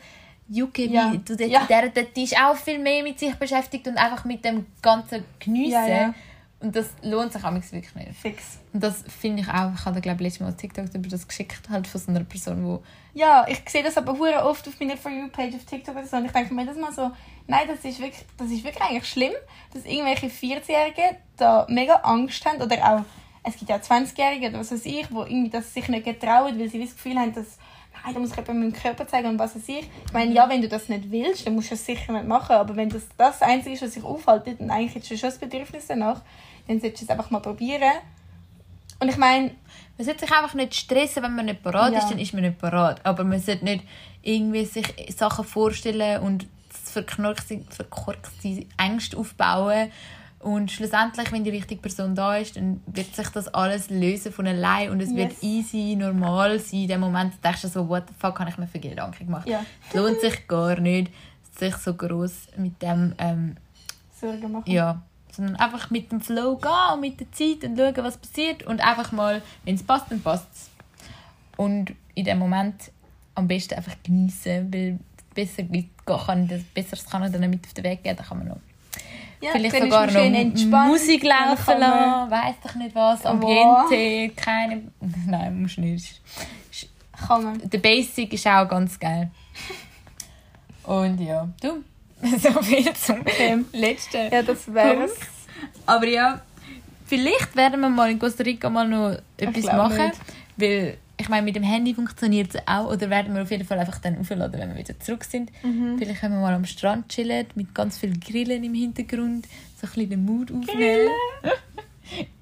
[SPEAKER 1] jucken.
[SPEAKER 2] Ja.
[SPEAKER 1] wie Du, dort,
[SPEAKER 2] Ja.
[SPEAKER 1] der, der, die ist auch viel mehr mit sich beschäftigt und einfach mit dem ganzen Geniessen.
[SPEAKER 2] Ja, ja.
[SPEAKER 1] Und das lohnt sich amigs wirklich nicht.
[SPEAKER 2] Fix.
[SPEAKER 1] Und das finde ich auch, ich habe glaube letztes Mal ein TikTok über das geschickt, halt von so einer Person, wo
[SPEAKER 2] Ja, ich sehe das aber hure oft auf meiner For You-Page auf TikTok oder so. Und ich denke mir das mal so, nein, das ist wirklich, das ist wirklich eigentlich schlimm, dass irgendwelche 14-Jährigen da mega Angst haben. Oder auch, es gibt ja auch 20-Jährige oder was weiß ich, die irgendwie das sich nicht getrauen, weil sie das Gefühl haben, dass nein, da muss ich jemandem meinen Körper zeigen und was weiß ich. Ich meine, ja, wenn du das nicht willst, dann musst du es sicher nicht machen. Aber wenn das das Einzige ist, was sich aufhaltet und eigentlich hättest du schon das Bedürfnis danach, dann solltest du es einfach mal probieren. Und ich meine,
[SPEAKER 1] Man sollte sich einfach nicht stressen, wenn man nicht parat
[SPEAKER 2] Ja.
[SPEAKER 1] ist, dann ist man nicht parat. Aber man sollte nicht irgendwie sich Sachen vorstellen und verknorkte, verkorkste Ängste aufbauen. Und schlussendlich, wenn die richtige Person da ist, dann wird sich das alles lösen von allein und es wird
[SPEAKER 2] Yes.
[SPEAKER 1] easy, normal sein. In dem Moment denkst du so, what the fuck, habe ich mir für Gedanken gemacht.
[SPEAKER 2] Ja.
[SPEAKER 1] Es lohnt sich gar nicht, sich so groß mit dem ähm,
[SPEAKER 2] Sorgen machen.
[SPEAKER 1] ja, sondern einfach mit dem Flow gehen und mit der Zeit und schauen, was passiert. Und einfach mal, wenn es passt, dann passt es. Und in dem Moment am besten einfach genießen, weil besser gehen kann, das Besseres kann dann mit auf den Weg geben, dann kann man noch
[SPEAKER 2] Ja,
[SPEAKER 1] vielleicht sogar noch
[SPEAKER 2] entspannt,
[SPEAKER 1] Musik laufen lassen, weiss doch nicht was,
[SPEAKER 2] Wow.
[SPEAKER 1] Ambiente, keine... Nein, musst nicht.
[SPEAKER 2] Kann man.
[SPEAKER 1] Der Basic ist auch ganz geil. Und ja, du, so viel zum
[SPEAKER 2] Okay.
[SPEAKER 1] letzten
[SPEAKER 2] Ja, das wäre es.
[SPEAKER 1] aber ja, vielleicht werden wir mal in Costa Rica mal noch etwas machen.
[SPEAKER 2] nicht.
[SPEAKER 1] Weil, ich meine, mit dem Handy funktioniert es auch. Oder werden wir auf jeden Fall einfach dann aufladen, wenn wir wieder zurück sind.
[SPEAKER 2] Mhm.
[SPEAKER 1] Vielleicht können wir mal am Strand chillen, mit ganz vielen Grillen im Hintergrund. So ein bisschen den Mood aufnehmen.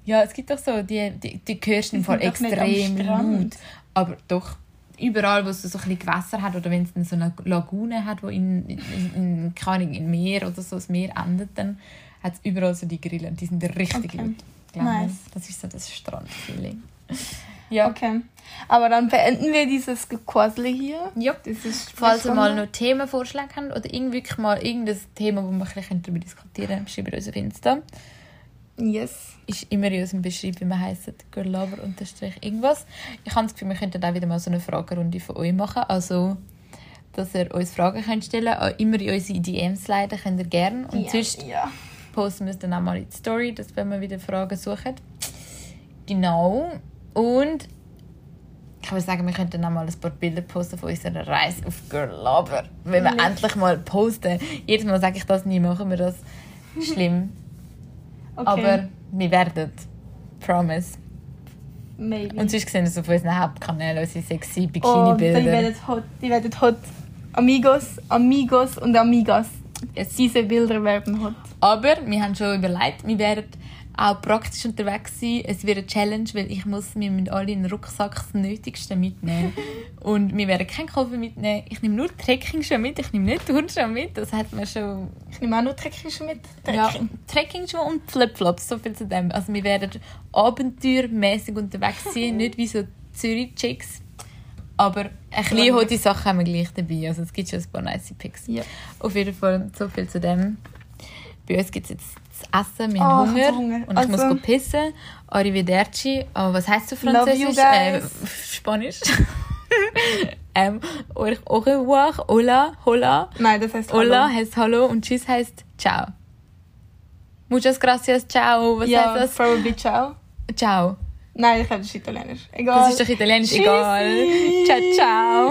[SPEAKER 1] Ja, es gibt doch so, die, die, die hörst im Fall extrem laut. Aber doch, überall, wo es so ein bisschen Gewässer hat oder wenn es dann so eine Lagune hat, wo in, in, in, Ahnung, in Meer oder so das Meer endet, dann hat es überall so die Grillen. Die sind richtig
[SPEAKER 2] Okay.
[SPEAKER 1] gut. glaub
[SPEAKER 2] Nice.
[SPEAKER 1] Das ist so das Strandfeeling. Ja.
[SPEAKER 2] Okay. Aber dann beenden wir dieses Gequassel hier.
[SPEAKER 1] ja.
[SPEAKER 2] Das ist
[SPEAKER 1] Falls ihr mal noch Themenvorschläge habt oder irgendwie mal irgendein Thema, wo wir ein darüber diskutieren können, schreibt uns auf Insta.
[SPEAKER 2] Yes.
[SPEAKER 1] Ist immer in unserem Beschreib, wie wir heißen. Girlover unterstrich irgendwas. Ich habe das Gefühl, wir könnten auch wieder mal so eine Fragerunde von euch machen. Also, dass ihr uns Fragen könnt stellen könnt. Immer in unsere DMs leiten könnt ihr gerne. Und
[SPEAKER 2] ja,
[SPEAKER 1] sonst
[SPEAKER 2] ja.
[SPEAKER 1] posten wir es dann auch mal in die Story, dass wenn wir wieder Fragen suchen. Genau. Und ich würde sagen, wir könnten auch mal ein paar Bilder posten von unserer Reise auf Girl Lover. Wenn wir endlich mal posten. Jedes Mal sage ich das, nie machen wir das. Schlimm.
[SPEAKER 2] Okay.
[SPEAKER 1] Aber wir werden. Promise.
[SPEAKER 2] Maybe.
[SPEAKER 1] Und sonst sehen wir es auf unseren Hauptkanälen, unsere sexy
[SPEAKER 2] oh, die
[SPEAKER 1] Bikini-Bilder.
[SPEAKER 2] werden hot. Die werden hot. Amigos, Amigos und Amigas.
[SPEAKER 1] Yes.
[SPEAKER 2] Diese Bilder werden hot.
[SPEAKER 1] Aber wir haben schon überlegt, wir werden auch praktisch unterwegs sein. Es wird eine Challenge, weil ich muss, wir müssen alle in den Rucksack das Nötigste mitnehmen. Und wir werden keinen Koffer mitnehmen. Ich nehme nur Trekkingschuhe mit, ich nehme nicht Turnschuhe mit. Das hat man schon...
[SPEAKER 2] Ich nehme auch noch Trekkingschuhe mit.
[SPEAKER 1] Ja,
[SPEAKER 2] Trekking.
[SPEAKER 1] Trekkingschuhe und Flipflops, so viel zu dem. Also wir werden abenteuermäßig unterwegs sein, nicht wie so Zürich-Chicks. Aber ein bisschen hohe Sachen haben wir gleich dabei. Also es gibt schon ein paar nice Pics.
[SPEAKER 2] Ja.
[SPEAKER 1] Auf jeden Fall so viel zu dem. Bei uns gibt es jetzt Essen, wir
[SPEAKER 2] Oh,
[SPEAKER 1] haben
[SPEAKER 2] ich
[SPEAKER 1] Hunger,
[SPEAKER 2] Hunger.
[SPEAKER 1] und ich
[SPEAKER 2] Also-
[SPEAKER 1] muss pissen. Arrivederci. Oh, was heisst du Französisch? Äh. Spanisch. ähm, au revoir, hola, hola.
[SPEAKER 2] Nein, das heißt
[SPEAKER 1] Hola
[SPEAKER 2] Hallo.
[SPEAKER 1] heißt Hallo und Tschüss heißt Ciao. Muchas gracias, ciao. Was
[SPEAKER 2] ja,
[SPEAKER 1] heißt
[SPEAKER 2] probably ciao.
[SPEAKER 1] das? Ciao.
[SPEAKER 2] Nein, ich glaube, das ist Italienisch. Egal.
[SPEAKER 1] Das ist doch italienisch, egal.
[SPEAKER 2] Tschüssi.
[SPEAKER 1] Ciao, ciao.